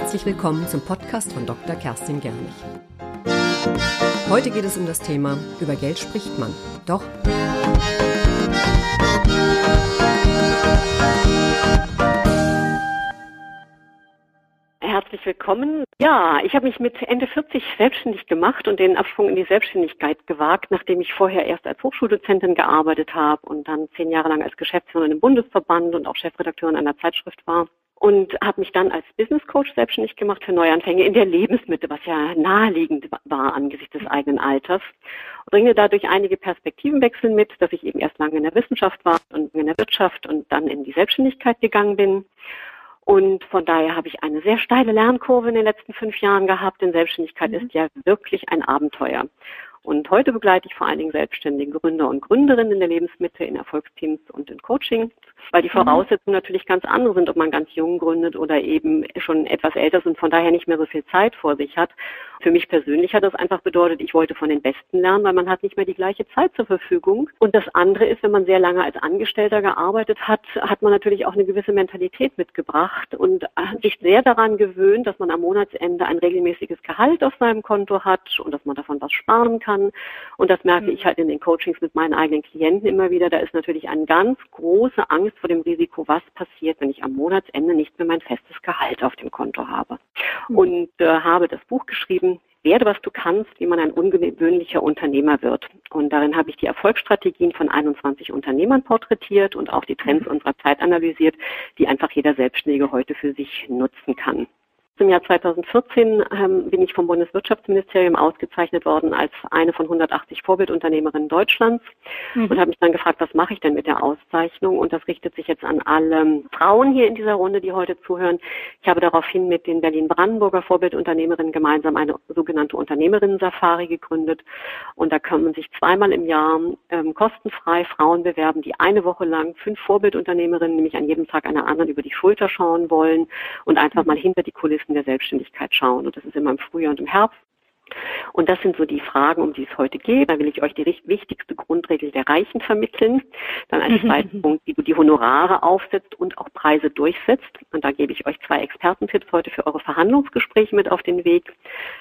Herzlich willkommen zum Podcast von Dr. Kerstin Gerlich. Heute geht es um das Thema Über Geld spricht man. Doch. Herzlich willkommen. Ja, ich habe mich mit Ende 40 selbstständig gemacht und den Absprung in die Selbstständigkeit gewagt, nachdem ich vorher erst als Hochschuldozentin gearbeitet habe und dann zehn Jahre lang als Geschäftsführerin im Bundesverband und auch Chefredakteurin einer Zeitschrift war und habe mich dann als Business Coach selbstständig gemacht für Neuanfänge in der Lebensmitte, was ja naheliegend war angesichts des eigenen Alters. Bringe dadurch einige Perspektivenwechsel mit, dass ich eben erst lange in der Wissenschaft war und in der Wirtschaft und dann in die Selbstständigkeit gegangen bin. Und von daher habe ich eine sehr steile Lernkurve in den letzten fünf Jahren gehabt, denn Selbstständigkeit mhm. ist ja wirklich ein Abenteuer. Und heute begleite ich vor allen Dingen selbstständige Gründer und Gründerinnen in der Lebensmitte, in Erfolgsteams und in Coaching, weil die mhm. Voraussetzungen natürlich ganz andere sind, ob man ganz jung gründet oder eben schon etwas älter ist und von daher nicht mehr so viel Zeit vor sich hat. Für mich persönlich hat das einfach bedeutet, ich wollte von den Besten lernen, weil man hat nicht mehr die gleiche Zeit zur Verfügung. Und das andere ist, wenn man sehr lange als Angestellter gearbeitet hat, hat man natürlich auch eine gewisse Mentalität mitgebracht und sich sehr daran gewöhnt, dass man am Monatsende ein regelmäßiges Gehalt auf seinem Konto hat und dass man davon was sparen kann. Und das merke ich mhm. halt in den Coachings mit meinen eigenen Klienten immer wieder. Da ist natürlich eine ganz große Angst vor dem Risiko, was passiert, wenn ich am Monatsende nicht mehr mein festes Gehalt auf dem Konto habe. Mhm. Und äh, habe das Buch geschrieben, werde, was du kannst, wie man ein ungewöhnlicher Unternehmer wird. Und darin habe ich die Erfolgsstrategien von 21 Unternehmern porträtiert und auch die Trends mhm. unserer Zeit analysiert, die einfach jeder Selbstständige heute für sich nutzen kann. Im Jahr 2014 ähm, bin ich vom Bundeswirtschaftsministerium ausgezeichnet worden als eine von 180 Vorbildunternehmerinnen Deutschlands mhm. und habe mich dann gefragt, was mache ich denn mit der Auszeichnung? Und das richtet sich jetzt an alle Frauen hier in dieser Runde, die heute zuhören. Ich habe daraufhin mit den Berlin-Brandenburger Vorbildunternehmerinnen gemeinsam eine sogenannte Unternehmerinnen-Safari gegründet. Und da kann man sich zweimal im Jahr ähm, kostenfrei Frauen bewerben, die eine Woche lang fünf Vorbildunternehmerinnen, nämlich an jedem Tag einer anderen über die Schulter schauen wollen und einfach mal hinter die Kulissen in der Selbstständigkeit schauen. Und das ist immer im Frühjahr und im Herbst. Und das sind so die Fragen, um die es heute geht. Da will ich euch die wichtigste Grundregel der Reichen vermitteln. Dann als zweiten Punkt, wie du die Honorare aufsetzt und auch Preise durchsetzt. Und da gebe ich euch zwei Expertentipps heute für eure Verhandlungsgespräche mit auf den Weg.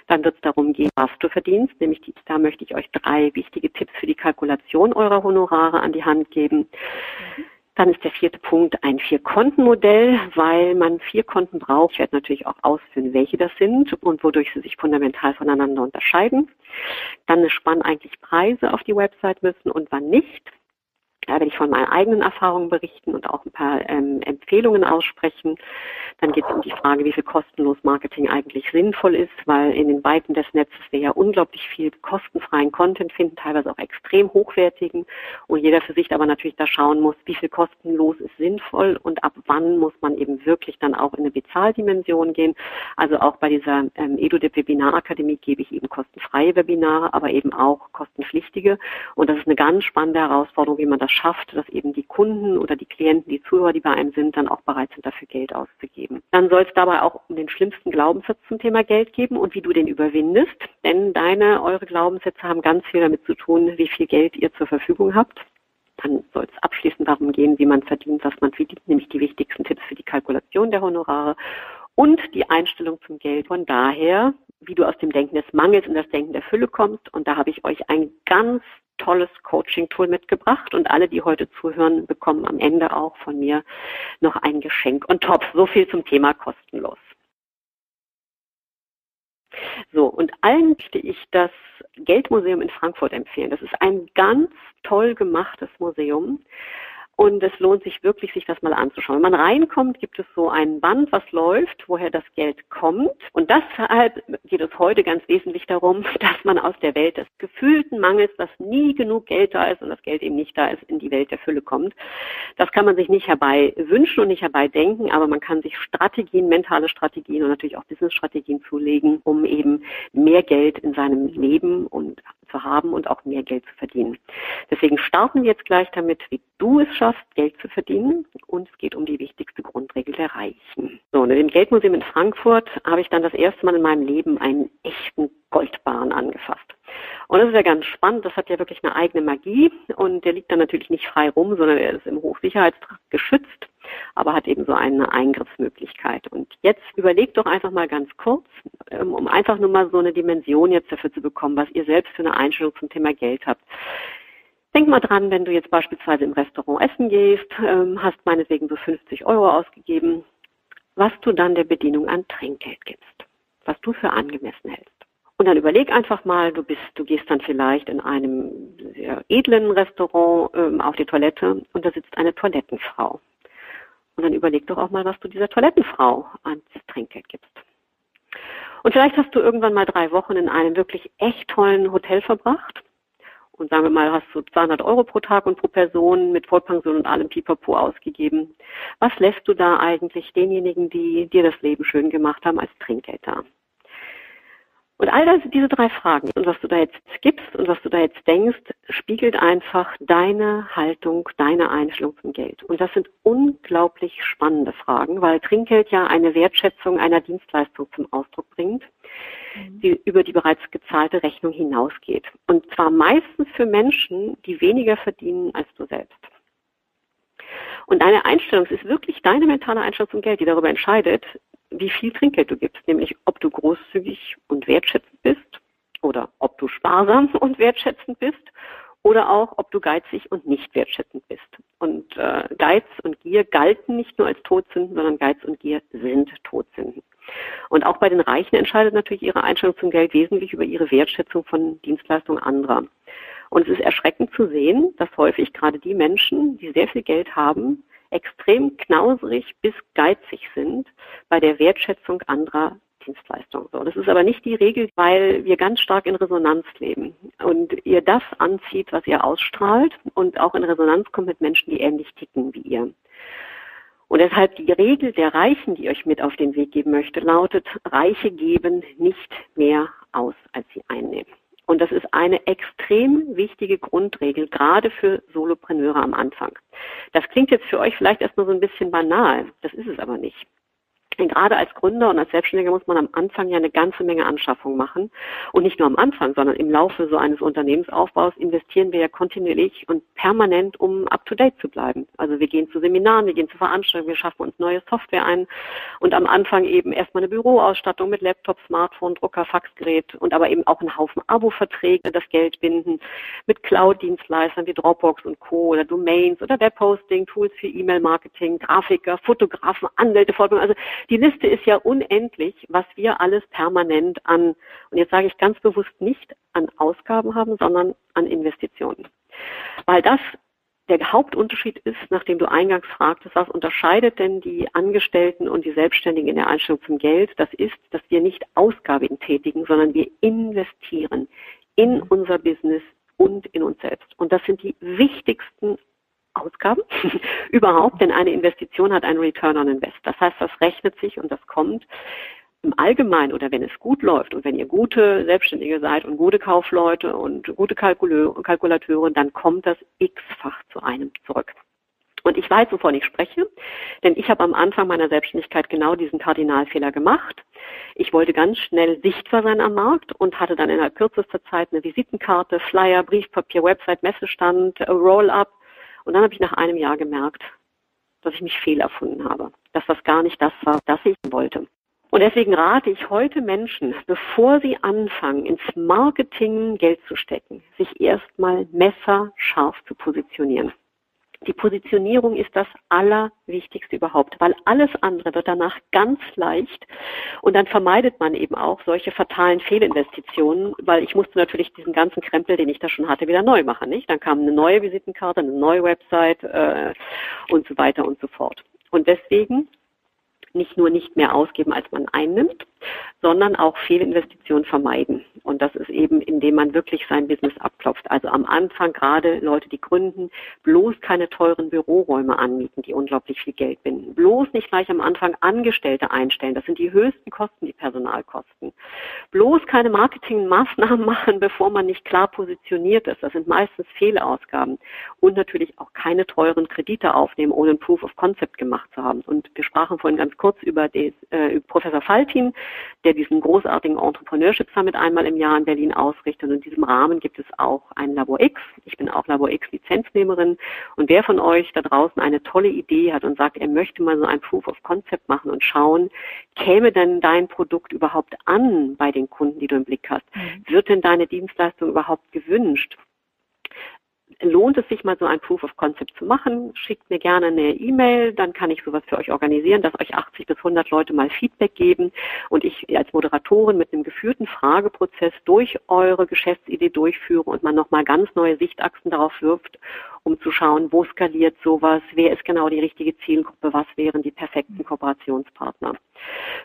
Dann wird es darum gehen, was du verdienst. Nämlich die, da möchte ich euch drei wichtige Tipps für die Kalkulation eurer Honorare an die Hand geben. Mhm. Dann ist der vierte Punkt ein Vier-Konten-Modell, weil man vier Konten braucht. Ich werde natürlich auch ausführen, welche das sind und wodurch sie sich fundamental voneinander unterscheiden. Dann spannen eigentlich Preise auf die Website müssen und wann nicht. Da werde ich von meinen eigenen Erfahrungen berichten und auch ein paar ähm, Empfehlungen aussprechen. Dann geht es um die Frage, wie viel kostenlos Marketing eigentlich sinnvoll ist, weil in den Weiten des Netzes wir ja unglaublich viel kostenfreien Content finden, teilweise auch extrem hochwertigen, und jeder für sich aber natürlich da schauen muss, wie viel kostenlos ist sinnvoll und ab wann muss man eben wirklich dann auch in eine Bezahldimension gehen. Also auch bei dieser ähm, EduDip Webinarakademie gebe ich eben kostenfreie Webinare, aber eben auch kostenpflichtige. Und das ist eine ganz spannende Herausforderung, wie man das schafft, dass eben die Kunden oder die Klienten, die Zuhörer, die bei einem sind, dann auch bereit sind, dafür Geld auszugeben. Dann soll es dabei auch um den schlimmsten Glaubenssatz zum Thema Geld geben und wie du den überwindest. Denn deine, eure Glaubenssätze haben ganz viel damit zu tun, wie viel Geld ihr zur Verfügung habt. Dann soll es abschließend darum gehen, wie man verdient, was man verdient, nämlich die wichtigsten Tipps für die Kalkulation der Honorare und die Einstellung zum Geld. Von daher, wie du aus dem Denken des Mangels in das Denken der Fülle kommst. Und da habe ich euch ein ganz tolles Coaching-Tool mitgebracht und alle, die heute zuhören, bekommen am Ende auch von mir noch ein Geschenk und top. So viel zum Thema kostenlos. So, und allen möchte ich das Geldmuseum in Frankfurt empfehlen. Das ist ein ganz toll gemachtes Museum. Und es lohnt sich wirklich, sich das mal anzuschauen. Wenn man reinkommt, gibt es so ein Band, was läuft, woher das Geld kommt. Und deshalb geht es heute ganz wesentlich darum, dass man aus der Welt des gefühlten Mangels, dass nie genug Geld da ist und das Geld eben nicht da ist, in die Welt der Fülle kommt. Das kann man sich nicht herbei wünschen und nicht herbei denken, aber man kann sich Strategien, mentale Strategien und natürlich auch Business-Strategien zulegen, um eben mehr Geld in seinem Leben und zu haben und auch mehr Geld zu verdienen. Deswegen starten wir jetzt gleich damit, wie du es schaffst, Geld zu verdienen. Und es geht um die wichtigste Grundregel der Reichen. So, und dem Geldmuseum in Frankfurt habe ich dann das erste Mal in meinem Leben einen echten Goldbarren angefasst. Und das ist ja ganz spannend. Das hat ja wirklich eine eigene Magie. Und der liegt dann natürlich nicht frei rum, sondern er ist im Hochsicherheitstrakt geschützt. aber hat eben so eine Eingriffsmöglichkeit. Und jetzt überlegt doch einfach mal ganz kurz, ähm, um einfach nur mal so eine Dimension jetzt dafür zu bekommen, was ihr selbst für eine Einstellung zum Thema Geld habt. Denk mal dran, wenn du jetzt beispielsweise im Restaurant essen gehst, ähm, hast meinetwegen so 50 Euro ausgegeben, was du dann der Bedienung an Trinkgeld gibst, was du für angemessen hältst. Und dann überleg einfach mal, du bist, du gehst dann vielleicht in einem sehr edlen Restaurant ähm, auf die Toilette und da sitzt eine Toilettenfrau. Und dann überleg doch auch mal, was du dieser Toilettenfrau ans Trinkgeld gibst. Und vielleicht hast du irgendwann mal drei Wochen in einem wirklich echt tollen Hotel verbracht. Und sagen wir mal, hast du 200 Euro pro Tag und pro Person mit Vollpension und allem Pipapo ausgegeben. Was lässt du da eigentlich denjenigen, die dir das Leben schön gemacht haben, als Trinkgeld da? Und all das, diese drei Fragen und was du da jetzt gibst und was du da jetzt denkst, spiegelt einfach deine Haltung, deine Einstellung zum Geld. Und das sind unglaublich spannende Fragen, weil Trinkgeld ja eine Wertschätzung einer Dienstleistung zum Ausdruck bringt, mhm. die über die bereits gezahlte Rechnung hinausgeht. Und zwar meistens für Menschen, die weniger verdienen als du selbst. Und deine Einstellung, es ist wirklich deine mentale Einstellung zum Geld, die darüber entscheidet, wie viel Trinkgeld du gibst, nämlich ob du großzügig und wertschätzend bist oder ob du sparsam und wertschätzend bist oder auch ob du geizig und nicht wertschätzend bist. Und äh, Geiz und Gier galten nicht nur als Todsünden, sondern Geiz und Gier sind Todsünden. Und auch bei den Reichen entscheidet natürlich ihre Einstellung zum Geld wesentlich über ihre Wertschätzung von Dienstleistungen anderer. Und es ist erschreckend zu sehen, dass häufig gerade die Menschen, die sehr viel Geld haben, extrem knauserig bis geizig sind bei der Wertschätzung anderer Dienstleistungen. So, das ist aber nicht die Regel, weil wir ganz stark in Resonanz leben und ihr das anzieht, was ihr ausstrahlt und auch in Resonanz kommt mit Menschen, die ähnlich ticken wie ihr. Und deshalb die Regel der Reichen, die ich euch mit auf den Weg geben möchte, lautet, Reiche geben nicht mehr aus, als sie einnehmen. Und das ist eine extrem wichtige Grundregel, gerade für Solopreneure am Anfang. Das klingt jetzt für euch vielleicht erstmal so ein bisschen banal. Das ist es aber nicht. Denn gerade als Gründer und als Selbstständiger muss man am Anfang ja eine ganze Menge Anschaffung machen. Und nicht nur am Anfang, sondern im Laufe so eines Unternehmensaufbaus investieren wir ja kontinuierlich und permanent, um up-to-date zu bleiben. Also wir gehen zu Seminaren, wir gehen zu Veranstaltungen, wir schaffen uns neue Software ein und am Anfang eben erstmal eine Büroausstattung mit Laptop, Smartphone, Drucker, Faxgerät und aber eben auch einen Haufen Abo-Verträge, das Geld binden, mit Cloud-Dienstleistern wie Dropbox und Co. oder Domains oder Webhosting, Tools für E-Mail-Marketing, Grafiker, Fotografen, Anwälte, Fortbildung. Also die Liste ist ja unendlich, was wir alles permanent an, und jetzt sage ich ganz bewusst nicht an Ausgaben haben, sondern an Investitionen. Weil das der Hauptunterschied ist, nachdem du eingangs fragtest, was unterscheidet denn die Angestellten und die Selbstständigen in der Einstellung zum Geld? Das ist, dass wir nicht Ausgaben tätigen, sondern wir investieren in unser Business und in uns selbst. Und das sind die wichtigsten Ausgaben überhaupt, denn eine Investition hat einen Return on Invest. Das heißt, das rechnet sich und das kommt im Allgemeinen oder wenn es gut läuft und wenn ihr gute Selbstständige seid und gute Kaufleute und gute Kalkulateure, dann kommt das x-fach zu einem zurück. Und ich weiß, wovon ich spreche, denn ich habe am Anfang meiner Selbstständigkeit genau diesen Kardinalfehler gemacht. Ich wollte ganz schnell sichtbar sein am Markt und hatte dann innerhalb kürzester Zeit eine Visitenkarte, Flyer, Briefpapier, Website, Messestand, Roll-up und dann habe ich nach einem Jahr gemerkt, dass ich mich fehlerfunden habe, dass das gar nicht das war, das ich wollte. Und deswegen rate ich heute Menschen, bevor sie anfangen, ins Marketing Geld zu stecken, sich erstmal messerscharf zu positionieren. Die Positionierung ist das Allerwichtigste überhaupt, weil alles andere wird danach ganz leicht und dann vermeidet man eben auch solche fatalen Fehlinvestitionen, weil ich musste natürlich diesen ganzen Krempel, den ich da schon hatte, wieder neu machen. Nicht? Dann kam eine neue Visitenkarte, eine neue Website äh, und so weiter und so fort. Und deswegen nicht nur nicht mehr ausgeben, als man einnimmt, sondern auch Fehlinvestitionen vermeiden. Und das ist eben, indem man wirklich sein Business abklopft. Also am Anfang gerade Leute, die gründen, bloß keine teuren Büroräume anmieten, die unglaublich viel Geld binden. Bloß nicht gleich am Anfang Angestellte einstellen. Das sind die höchsten Kosten, die Personalkosten. Bloß keine Marketingmaßnahmen machen, bevor man nicht klar positioniert ist. Das sind meistens Fehlausgaben. Und natürlich auch keine teuren Kredite aufnehmen, ohne ein Proof of Concept gemacht zu haben. Und wir sprachen vorhin ganz kurz über, des, äh, Professor Faltin, der diesen großartigen Entrepreneurship Summit einmal im Jahr in Berlin ausrichtet. Und in diesem Rahmen gibt es auch ein Labor X. Ich bin auch Labor X Lizenznehmerin. Und wer von euch da draußen eine tolle Idee hat und sagt, er möchte mal so ein Proof of Concept machen und schauen, käme denn dein Produkt überhaupt an bei den Kunden, die du im Blick hast? Mhm. Wird denn deine Dienstleistung überhaupt gewünscht? Lohnt es sich mal so ein Proof of Concept zu machen, schickt mir gerne eine E-Mail, dann kann ich sowas für euch organisieren, dass euch 80 bis 100 Leute mal Feedback geben und ich als Moderatorin mit einem geführten Frageprozess durch eure Geschäftsidee durchführe und man nochmal ganz neue Sichtachsen darauf wirft um zu schauen, wo skaliert sowas, wer ist genau die richtige Zielgruppe, was wären die perfekten Kooperationspartner.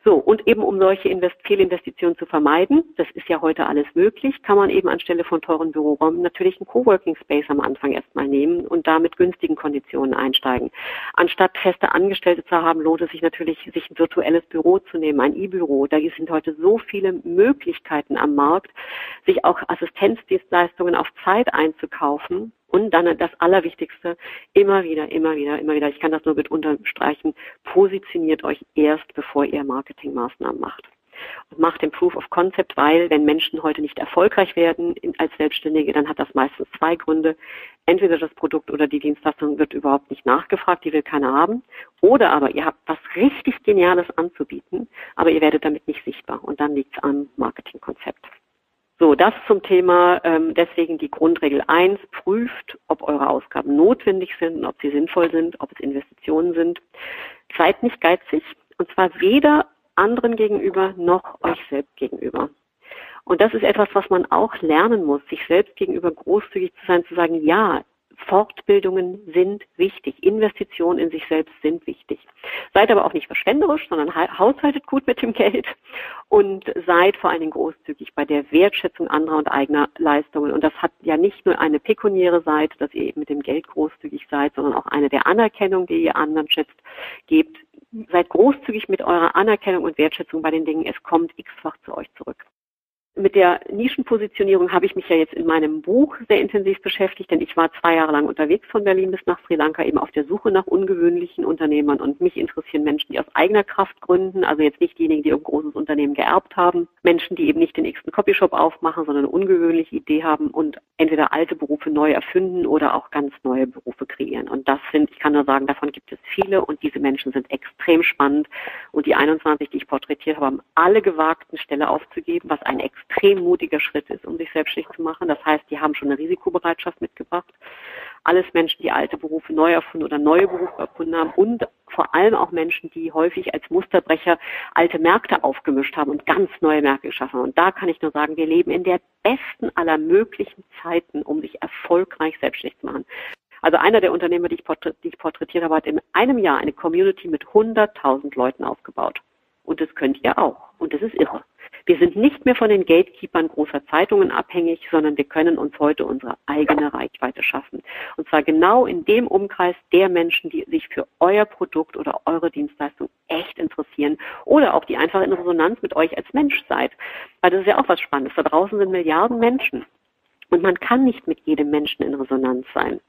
So, und eben um solche Invest Fehlinvestitionen zu vermeiden, das ist ja heute alles möglich, kann man eben anstelle von teuren Büroräumen natürlich einen Coworking Space am Anfang erstmal nehmen und da mit günstigen Konditionen einsteigen. Anstatt feste Angestellte zu haben, lohnt es sich natürlich, sich ein virtuelles Büro zu nehmen, ein E-Büro. Da sind heute so viele Möglichkeiten am Markt, sich auch Assistenzdienstleistungen auf Zeit einzukaufen und dann das Allerwichtigste, immer wieder, immer wieder, immer wieder, ich kann das nur mit unterstreichen, positioniert euch erst, bevor ihr Marketingmaßnahmen macht. Und macht den Proof of Concept, weil wenn Menschen heute nicht erfolgreich werden als Selbstständige, dann hat das meistens zwei Gründe. Entweder das Produkt oder die Dienstleistung wird überhaupt nicht nachgefragt, die will keiner haben. Oder aber ihr habt was richtig Geniales anzubieten, aber ihr werdet damit nicht sichtbar. Und dann liegt es am Marketingkonzept. So, das zum Thema, ähm, deswegen die Grundregel 1, prüft, ob eure Ausgaben notwendig sind ob sie sinnvoll sind, ob es Investitionen sind. Seid nicht geizig, und zwar weder anderen gegenüber noch euch selbst gegenüber. Und das ist etwas, was man auch lernen muss, sich selbst gegenüber großzügig zu sein, zu sagen, ja, Fortbildungen sind wichtig, Investitionen in sich selbst sind wichtig. Seid aber auch nicht verschwenderisch, sondern haushaltet gut mit dem Geld und seid vor allen Dingen großzügig bei der Wertschätzung anderer und eigener Leistungen. Und das hat ja nicht nur eine pekuniäre Seite, dass ihr eben mit dem Geld großzügig seid, sondern auch eine der Anerkennung, die ihr anderen schätzt, gebt. Seid großzügig mit eurer Anerkennung und Wertschätzung bei den Dingen. Es kommt x-fach zu euch zurück mit der Nischenpositionierung habe ich mich ja jetzt in meinem Buch sehr intensiv beschäftigt, denn ich war zwei Jahre lang unterwegs von Berlin bis nach Sri Lanka eben auf der Suche nach ungewöhnlichen Unternehmern und mich interessieren Menschen, die aus eigener Kraft gründen, also jetzt nicht diejenigen, die ein großes Unternehmen geerbt haben, Menschen, die eben nicht den nächsten Copyshop aufmachen, sondern eine ungewöhnliche Idee haben und entweder alte Berufe neu erfinden oder auch ganz neue Berufe kreieren. Und das sind, ich kann nur sagen, davon gibt es viele und diese Menschen sind extrem spannend und die 21, die ich porträtiert habe, haben alle gewagt, eine Stelle aufzugeben, was ein extrem mutiger Schritt ist, um sich selbstständig zu machen. Das heißt, die haben schon eine Risikobereitschaft mitgebracht. Alles Menschen, die alte Berufe neu erfunden oder neue Berufe erfunden haben und vor allem auch Menschen, die häufig als Musterbrecher alte Märkte aufgemischt haben und ganz neue Märkte geschaffen haben. Und da kann ich nur sagen, wir leben in der besten aller möglichen Zeiten, um sich erfolgreich selbstständig zu machen. Also einer der Unternehmer, die ich, die ich porträtiert habe, hat in einem Jahr eine Community mit 100.000 Leuten aufgebaut. Und das könnt ihr auch. Und das ist irre. Wir sind nicht mehr von den Gatekeepern großer Zeitungen abhängig, sondern wir können uns heute unsere eigene Reichweite schaffen. Und zwar genau in dem Umkreis der Menschen, die sich für euer Produkt oder eure Dienstleistung echt interessieren oder auch die einfach in Resonanz mit euch als Mensch seid. Weil das ist ja auch was Spannendes. Da draußen sind Milliarden Menschen. Und man kann nicht mit jedem Menschen in Resonanz sein.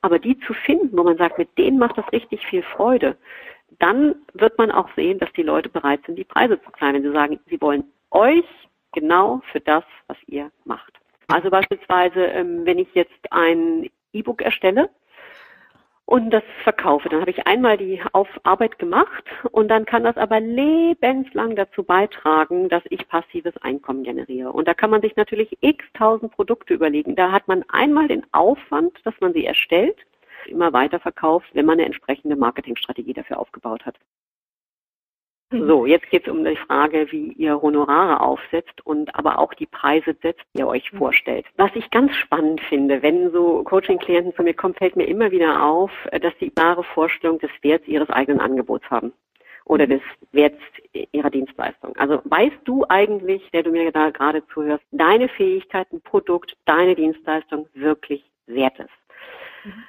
Aber die zu finden, wo man sagt, mit denen macht das richtig viel Freude, dann wird man auch sehen, dass die Leute bereit sind, die Preise zu zahlen, wenn sie sagen, sie wollen euch genau für das, was ihr macht. Also beispielsweise, ähm, wenn ich jetzt ein E-Book erstelle und das verkaufe, dann habe ich einmal die Arbeit gemacht und dann kann das aber lebenslang dazu beitragen, dass ich passives Einkommen generiere. Und da kann man sich natürlich x tausend Produkte überlegen. Da hat man einmal den Aufwand, dass man sie erstellt immer weiter verkauft, wenn man eine entsprechende Marketingstrategie dafür aufgebaut hat. Mhm. So, jetzt geht es um die Frage, wie ihr Honorare aufsetzt und aber auch die Preise setzt, die ihr euch mhm. vorstellt. Was ich ganz spannend finde, wenn so Coaching-Klienten zu mir kommen, fällt mir immer wieder auf, dass sie klare Vorstellung des Werts ihres eigenen Angebots haben oder mhm. des Werts ihrer Dienstleistung. Also weißt du eigentlich, der du mir da gerade zuhörst, deine Fähigkeiten, Produkt, deine Dienstleistung wirklich wert ist? Mhm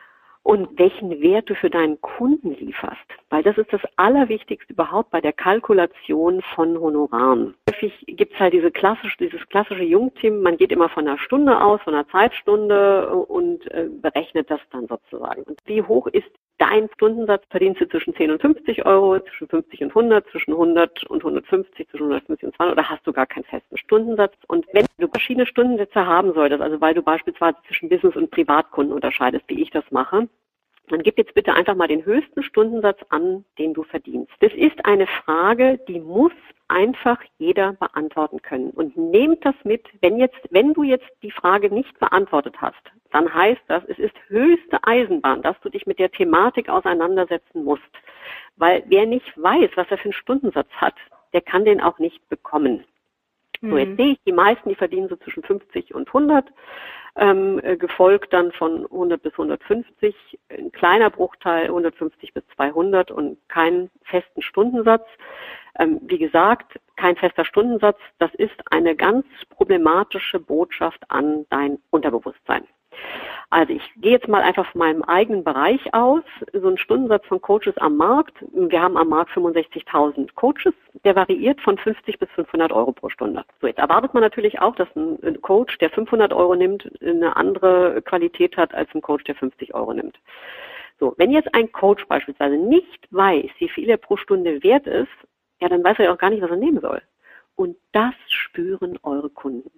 und welchen Wert du für deinen Kunden lieferst. Weil das ist das Allerwichtigste überhaupt bei der Kalkulation von Honoraren. Häufig gibt es halt diese klassische, dieses klassische Jungteam, man geht immer von einer Stunde aus, von einer Zeitstunde und äh, berechnet das dann sozusagen. Und wie hoch ist dein Stundensatz verdienst du zwischen 10 und 50 Euro, zwischen 50 und 100, zwischen 100 und 150, zwischen 150 und 200 oder hast du gar keinen festen Stundensatz. Und wenn du verschiedene Stundensätze haben solltest, also weil du beispielsweise zwischen Business und Privatkunden unterscheidest, wie ich das mache, dann gib jetzt bitte einfach mal den höchsten Stundensatz an, den du verdienst. Das ist eine Frage, die muss einfach jeder beantworten können. Und nehmt das mit, wenn jetzt, wenn du jetzt die Frage nicht beantwortet hast, dann heißt das, es ist höchste Eisenbahn, dass du dich mit der Thematik auseinandersetzen musst. Weil wer nicht weiß, was er für einen Stundensatz hat, der kann den auch nicht bekommen. Mhm. So, jetzt mhm. sehe ich die meisten, die verdienen so zwischen 50 und 100 ähm, äh, gefolgt dann von 100 bis 150, ein kleiner Bruchteil 150 bis 200 und keinen festen Stundensatz. Ähm, wie gesagt, kein fester Stundensatz, das ist eine ganz problematische Botschaft an dein Unterbewusstsein. Also ich gehe jetzt mal einfach von meinem eigenen Bereich aus. So ein Stundensatz von Coaches am Markt. Wir haben am Markt 65.000 Coaches. Der variiert von 50 bis 500 Euro pro Stunde. So, jetzt erwartet man natürlich auch, dass ein Coach, der 500 Euro nimmt, eine andere Qualität hat als ein Coach, der 50 Euro nimmt. So, wenn jetzt ein Coach beispielsweise nicht weiß, wie viel er pro Stunde wert ist, ja, dann weiß er ja auch gar nicht, was er nehmen soll. Und das spüren eure Kunden.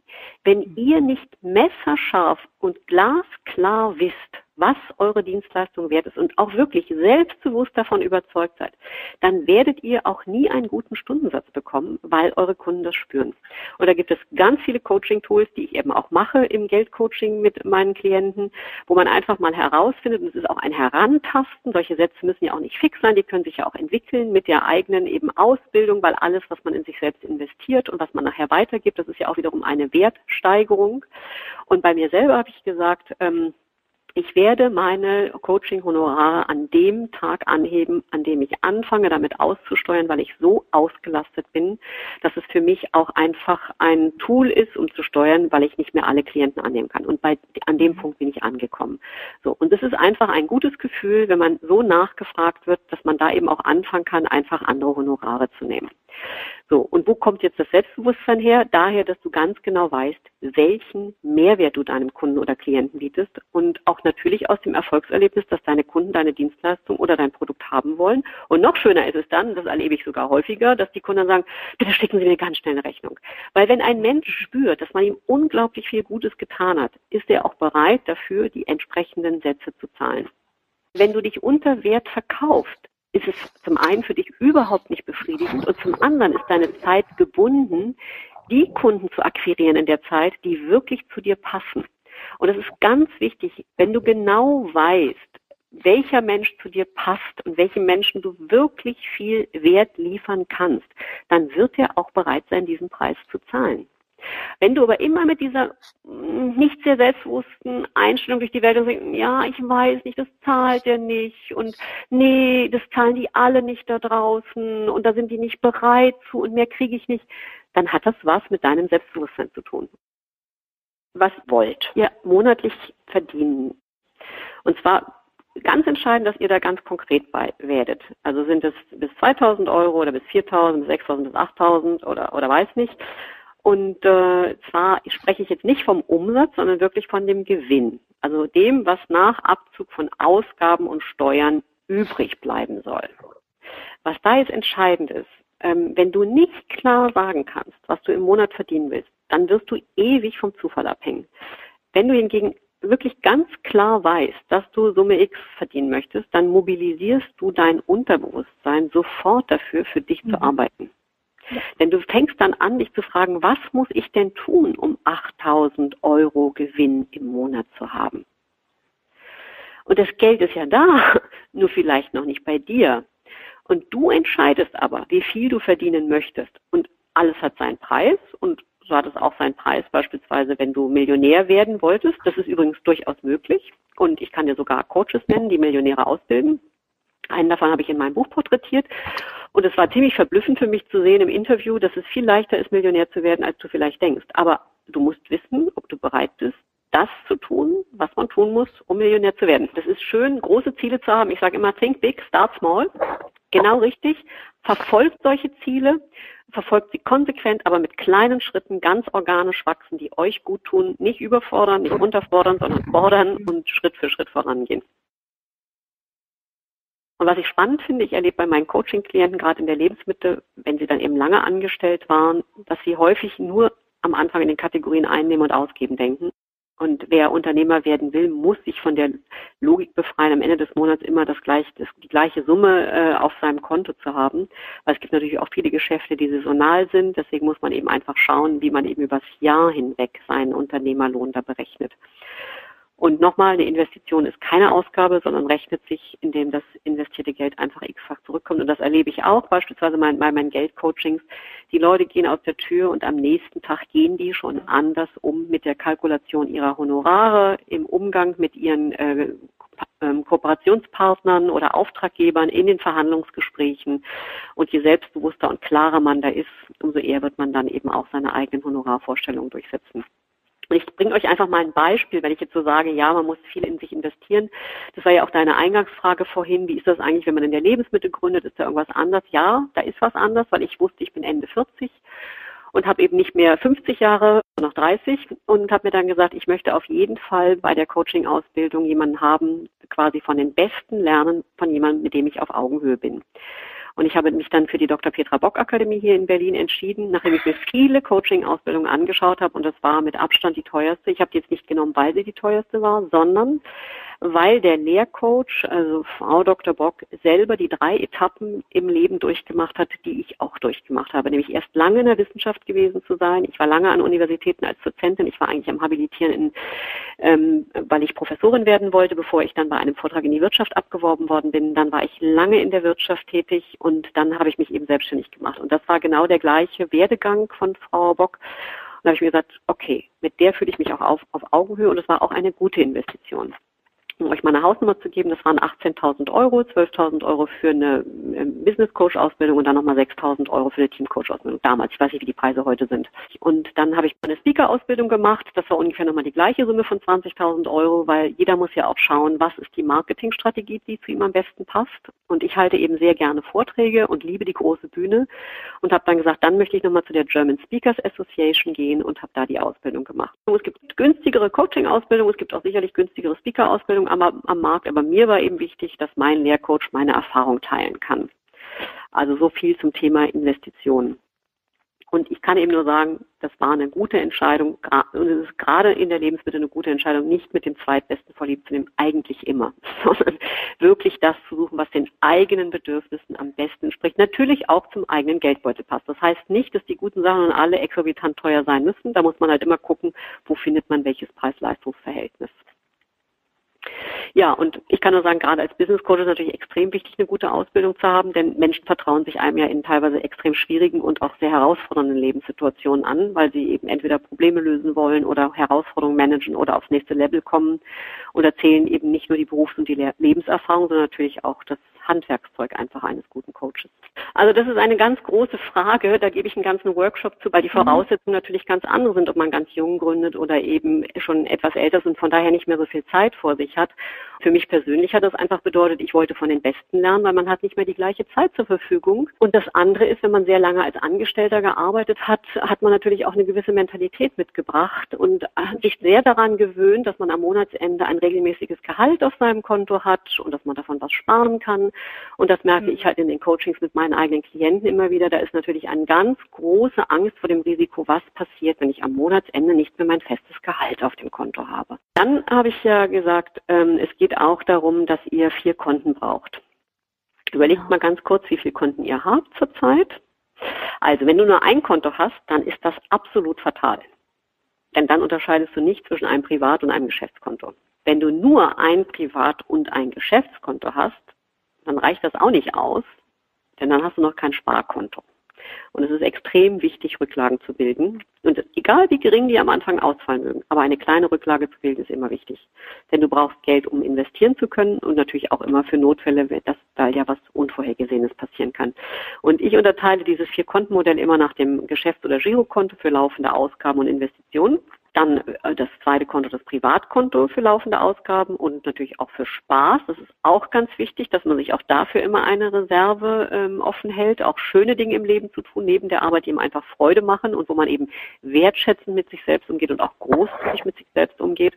Wenn ihr nicht messerscharf und glasklar wisst, was eure Dienstleistung wert ist und auch wirklich selbstbewusst davon überzeugt seid, dann werdet ihr auch nie einen guten Stundensatz bekommen, weil eure Kunden das spüren. Und da gibt es ganz viele Coaching-Tools, die ich eben auch mache im Geldcoaching mit meinen Klienten, wo man einfach mal herausfindet, und es ist auch ein Herantasten, solche Sätze müssen ja auch nicht fix sein, die können sich ja auch entwickeln mit der eigenen eben Ausbildung, weil alles, was man in sich selbst investiert und was man nachher weitergibt, das ist ja auch wiederum eine Wertsteigerung. Und bei mir selber habe ich gesagt, ähm, ich werde meine Coaching-Honorare an dem Tag anheben, an dem ich anfange, damit auszusteuern, weil ich so ausgelastet bin, dass es für mich auch einfach ein Tool ist, um zu steuern, weil ich nicht mehr alle Klienten annehmen kann. Und bei, an dem Punkt bin ich angekommen. So. Und es ist einfach ein gutes Gefühl, wenn man so nachgefragt wird, dass man da eben auch anfangen kann, einfach andere Honorare zu nehmen. So, und wo kommt jetzt das Selbstbewusstsein her? Daher, dass du ganz genau weißt, welchen Mehrwert du deinem Kunden oder Klienten bietest und auch natürlich aus dem Erfolgserlebnis, dass deine Kunden deine Dienstleistung oder dein Produkt haben wollen. Und noch schöner ist es dann, das erlebe ich sogar häufiger, dass die Kunden dann sagen, bitte schicken Sie mir ganz schnell eine Rechnung. Weil wenn ein Mensch spürt, dass man ihm unglaublich viel Gutes getan hat, ist er auch bereit dafür, die entsprechenden Sätze zu zahlen. Wenn du dich unter Wert verkaufst, ist es zum einen für dich überhaupt nicht befriedigend und zum anderen ist deine Zeit gebunden, die Kunden zu akquirieren in der Zeit, die wirklich zu dir passen. Und es ist ganz wichtig, wenn du genau weißt, welcher Mensch zu dir passt und welchem Menschen du wirklich viel Wert liefern kannst, dann wird er auch bereit sein, diesen Preis zu zahlen. Wenn du aber immer mit dieser mm, nicht sehr selbstbewussten Einstellung durch die Welt und sagst, ja, ich weiß nicht, das zahlt der nicht und nee, das zahlen die alle nicht da draußen und da sind die nicht bereit zu und mehr kriege ich nicht, dann hat das was mit deinem Selbstbewusstsein zu tun. Was wollt ihr monatlich verdienen? Und zwar ganz entscheidend, dass ihr da ganz konkret bei werdet. Also sind es bis 2000 Euro oder bis 4000, bis 6000, bis 8000 oder, oder weiß nicht. Und äh, zwar spreche ich jetzt nicht vom Umsatz, sondern wirklich von dem Gewinn. Also dem, was nach Abzug von Ausgaben und Steuern übrig bleiben soll. Was da jetzt entscheidend ist, ähm, wenn du nicht klar sagen kannst, was du im Monat verdienen willst, dann wirst du ewig vom Zufall abhängen. Wenn du hingegen wirklich ganz klar weißt, dass du Summe X verdienen möchtest, dann mobilisierst du dein Unterbewusstsein sofort dafür, für dich mhm. zu arbeiten. Denn du fängst dann an, dich zu fragen, was muss ich denn tun, um 8000 Euro Gewinn im Monat zu haben? Und das Geld ist ja da, nur vielleicht noch nicht bei dir. Und du entscheidest aber, wie viel du verdienen möchtest. Und alles hat seinen Preis und so hat es auch seinen Preis beispielsweise, wenn du Millionär werden wolltest. Das ist übrigens durchaus möglich. Und ich kann dir sogar Coaches nennen, die Millionäre ausbilden. Einen davon habe ich in meinem Buch porträtiert. Und es war ziemlich verblüffend für mich zu sehen im Interview, dass es viel leichter ist, Millionär zu werden, als du vielleicht denkst. Aber du musst wissen, ob du bereit bist, das zu tun, was man tun muss, um Millionär zu werden. Das ist schön, große Ziele zu haben. Ich sage immer, think big, start small. Genau richtig. Verfolgt solche Ziele, verfolgt sie konsequent, aber mit kleinen Schritten ganz organisch wachsen, die euch gut tun. Nicht überfordern, nicht unterfordern, sondern fordern und Schritt für Schritt vorangehen. Und was ich spannend finde, ich erlebe bei meinen Coaching-Klienten gerade in der Lebensmittel, wenn sie dann eben lange angestellt waren, dass sie häufig nur am Anfang in den Kategorien einnehmen und ausgeben denken. Und wer Unternehmer werden will, muss sich von der Logik befreien, am Ende des Monats immer das gleiche, das, die gleiche Summe äh, auf seinem Konto zu haben. Weil es gibt natürlich auch viele Geschäfte, die saisonal sind. Deswegen muss man eben einfach schauen, wie man eben übers Jahr hinweg seinen Unternehmerlohn da berechnet. Und nochmal, eine Investition ist keine Ausgabe, sondern rechnet sich, indem das investierte Geld einfach x-fach zurückkommt. Und das erlebe ich auch beispielsweise bei meinen Geldcoachings. Die Leute gehen aus der Tür und am nächsten Tag gehen die schon anders um mit der Kalkulation ihrer Honorare, im Umgang mit ihren äh, ähm, Kooperationspartnern oder Auftraggebern in den Verhandlungsgesprächen. Und je selbstbewusster und klarer man da ist, umso eher wird man dann eben auch seine eigenen Honorarvorstellungen durchsetzen. Ich bringe euch einfach mal ein Beispiel, wenn ich jetzt so sage, ja, man muss viel in sich investieren. Das war ja auch deine Eingangsfrage vorhin. Wie ist das eigentlich, wenn man in der Lebensmittel gründet? Ist da irgendwas anders? Ja, da ist was anders, weil ich wusste, ich bin Ende 40 und habe eben nicht mehr 50 Jahre, noch 30 und habe mir dann gesagt, ich möchte auf jeden Fall bei der Coaching-Ausbildung jemanden haben, quasi von den Besten lernen, von jemandem, mit dem ich auf Augenhöhe bin. Und ich habe mich dann für die Dr. Petra Bock Akademie hier in Berlin entschieden, nachdem ich mir viele Coaching-Ausbildungen angeschaut habe und das war mit Abstand die teuerste. Ich habe die jetzt nicht genommen, weil sie die teuerste war, sondern weil der Lehrcoach, also Frau Dr. Bock, selber die drei Etappen im Leben durchgemacht hat, die ich auch durchgemacht habe. Nämlich erst lange in der Wissenschaft gewesen zu sein. Ich war lange an Universitäten als Dozentin. Ich war eigentlich am Habilitieren, in, ähm, weil ich Professorin werden wollte, bevor ich dann bei einem Vortrag in die Wirtschaft abgeworben worden bin. Dann war ich lange in der Wirtschaft tätig und dann habe ich mich eben selbstständig gemacht. Und das war genau der gleiche Werdegang von Frau Bock. Und da habe ich mir gesagt, okay, mit der fühle ich mich auch auf, auf Augenhöhe und es war auch eine gute Investition um euch mal eine Hausnummer zu geben, das waren 18.000 Euro, 12.000 Euro für eine ähm, Business Coach Ausbildung und dann nochmal 6.000 Euro für eine Team Coach Ausbildung damals. Ich weiß nicht, wie die Preise heute sind. Und dann habe ich eine Speaker Ausbildung gemacht. Das war ungefähr nochmal die gleiche Summe von 20.000 Euro, weil jeder muss ja auch schauen, was ist die Marketingstrategie, die zu ihm am besten passt. Und ich halte eben sehr gerne Vorträge und liebe die große Bühne und habe dann gesagt, dann möchte ich nochmal zu der German Speakers Association gehen und habe da die Ausbildung gemacht. Es gibt günstigere Coaching-Ausbildungen, es gibt auch sicherlich günstigere Am, am Markt, aber mir war eben wichtig, dass mein Lehrcoach meine Erfahrung teilen kann. Also so viel zum Thema Investitionen. Und ich kann eben nur sagen, das war eine gute Entscheidung. Und es ist gerade in der Lebensmittel eine gute Entscheidung, nicht mit dem Zweitbesten verliebt zu nehmen, eigentlich immer, sondern wirklich das zu suchen, was den eigenen Bedürfnissen am besten entspricht. Natürlich auch zum eigenen Geldbeutel passt. Das heißt nicht, dass die guten Sachen alle exorbitant teuer sein müssen. Da muss man halt immer gucken, wo findet man welches Preis-Leistungs-Verhältnis. Ja, und ich kann nur sagen, gerade als Business Coach ist natürlich extrem wichtig, eine gute Ausbildung zu haben, denn Menschen vertrauen sich einem ja in teilweise extrem schwierigen und auch sehr herausfordernden Lebenssituationen an, weil sie eben entweder Probleme lösen wollen oder Herausforderungen managen oder aufs nächste Level kommen und erzählen eben nicht nur die Berufs- und die Lebenserfahrung, sondern natürlich auch das Handwerkszeug einfach eines guten Coaches. Also das ist eine ganz große Frage. Da gebe ich einen ganzen Workshop zu, weil die mhm. Voraussetzungen natürlich ganz andere sind, ob man ganz jung gründet oder eben schon etwas älter ist und von daher nicht mehr so viel Zeit vor sich hat. Für mich persönlich hat das einfach bedeutet, ich wollte von den Besten lernen, weil man hat nicht mehr die gleiche Zeit zur Verfügung. Und das andere ist, wenn man sehr lange als Angestellter gearbeitet hat, hat man natürlich auch eine gewisse Mentalität mitgebracht und hat sich sehr daran gewöhnt, dass man am Monatsende ein regelmäßiges Gehalt auf seinem Konto hat und dass man davon was sparen kann. Und das merke ich halt in den Coachings mit meinen eigenen Klienten immer wieder. Da ist natürlich eine ganz große Angst vor dem Risiko, was passiert, wenn ich am Monatsende nicht mehr mein festes Gehalt auf dem Konto habe. Dann habe ich ja gesagt, ähm, es geht auch darum, dass ihr vier Konten braucht. Überlegt mal ganz kurz, wie viele Konten ihr habt zurzeit. Also, wenn du nur ein Konto hast, dann ist das absolut fatal. Denn dann unterscheidest du nicht zwischen einem Privat- und einem Geschäftskonto. Wenn du nur ein Privat- und ein Geschäftskonto hast, dann reicht das auch nicht aus, denn dann hast du noch kein Sparkonto. Und es ist extrem wichtig, Rücklagen zu bilden. Und egal wie gering die am Anfang ausfallen mögen, aber eine kleine Rücklage zu bilden ist immer wichtig. Denn du brauchst Geld, um investieren zu können und natürlich auch immer für Notfälle, dass da ja was Unvorhergesehenes passieren kann. Und ich unterteile dieses Vier-Konten-Modell immer nach dem Geschäfts- oder Girokonto für laufende Ausgaben und Investitionen. Dann äh, das zweite Konto, das Privatkonto für laufende Ausgaben und natürlich auch für Spaß. Das ist auch ganz wichtig, dass man sich auch dafür immer eine Reserve ähm, offen hält, auch schöne Dinge im Leben zu tun, neben der Arbeit, die ihm einfach Freude machen und wo man eben wertschätzend mit sich selbst umgeht und auch großzügig mit sich selbst umgeht.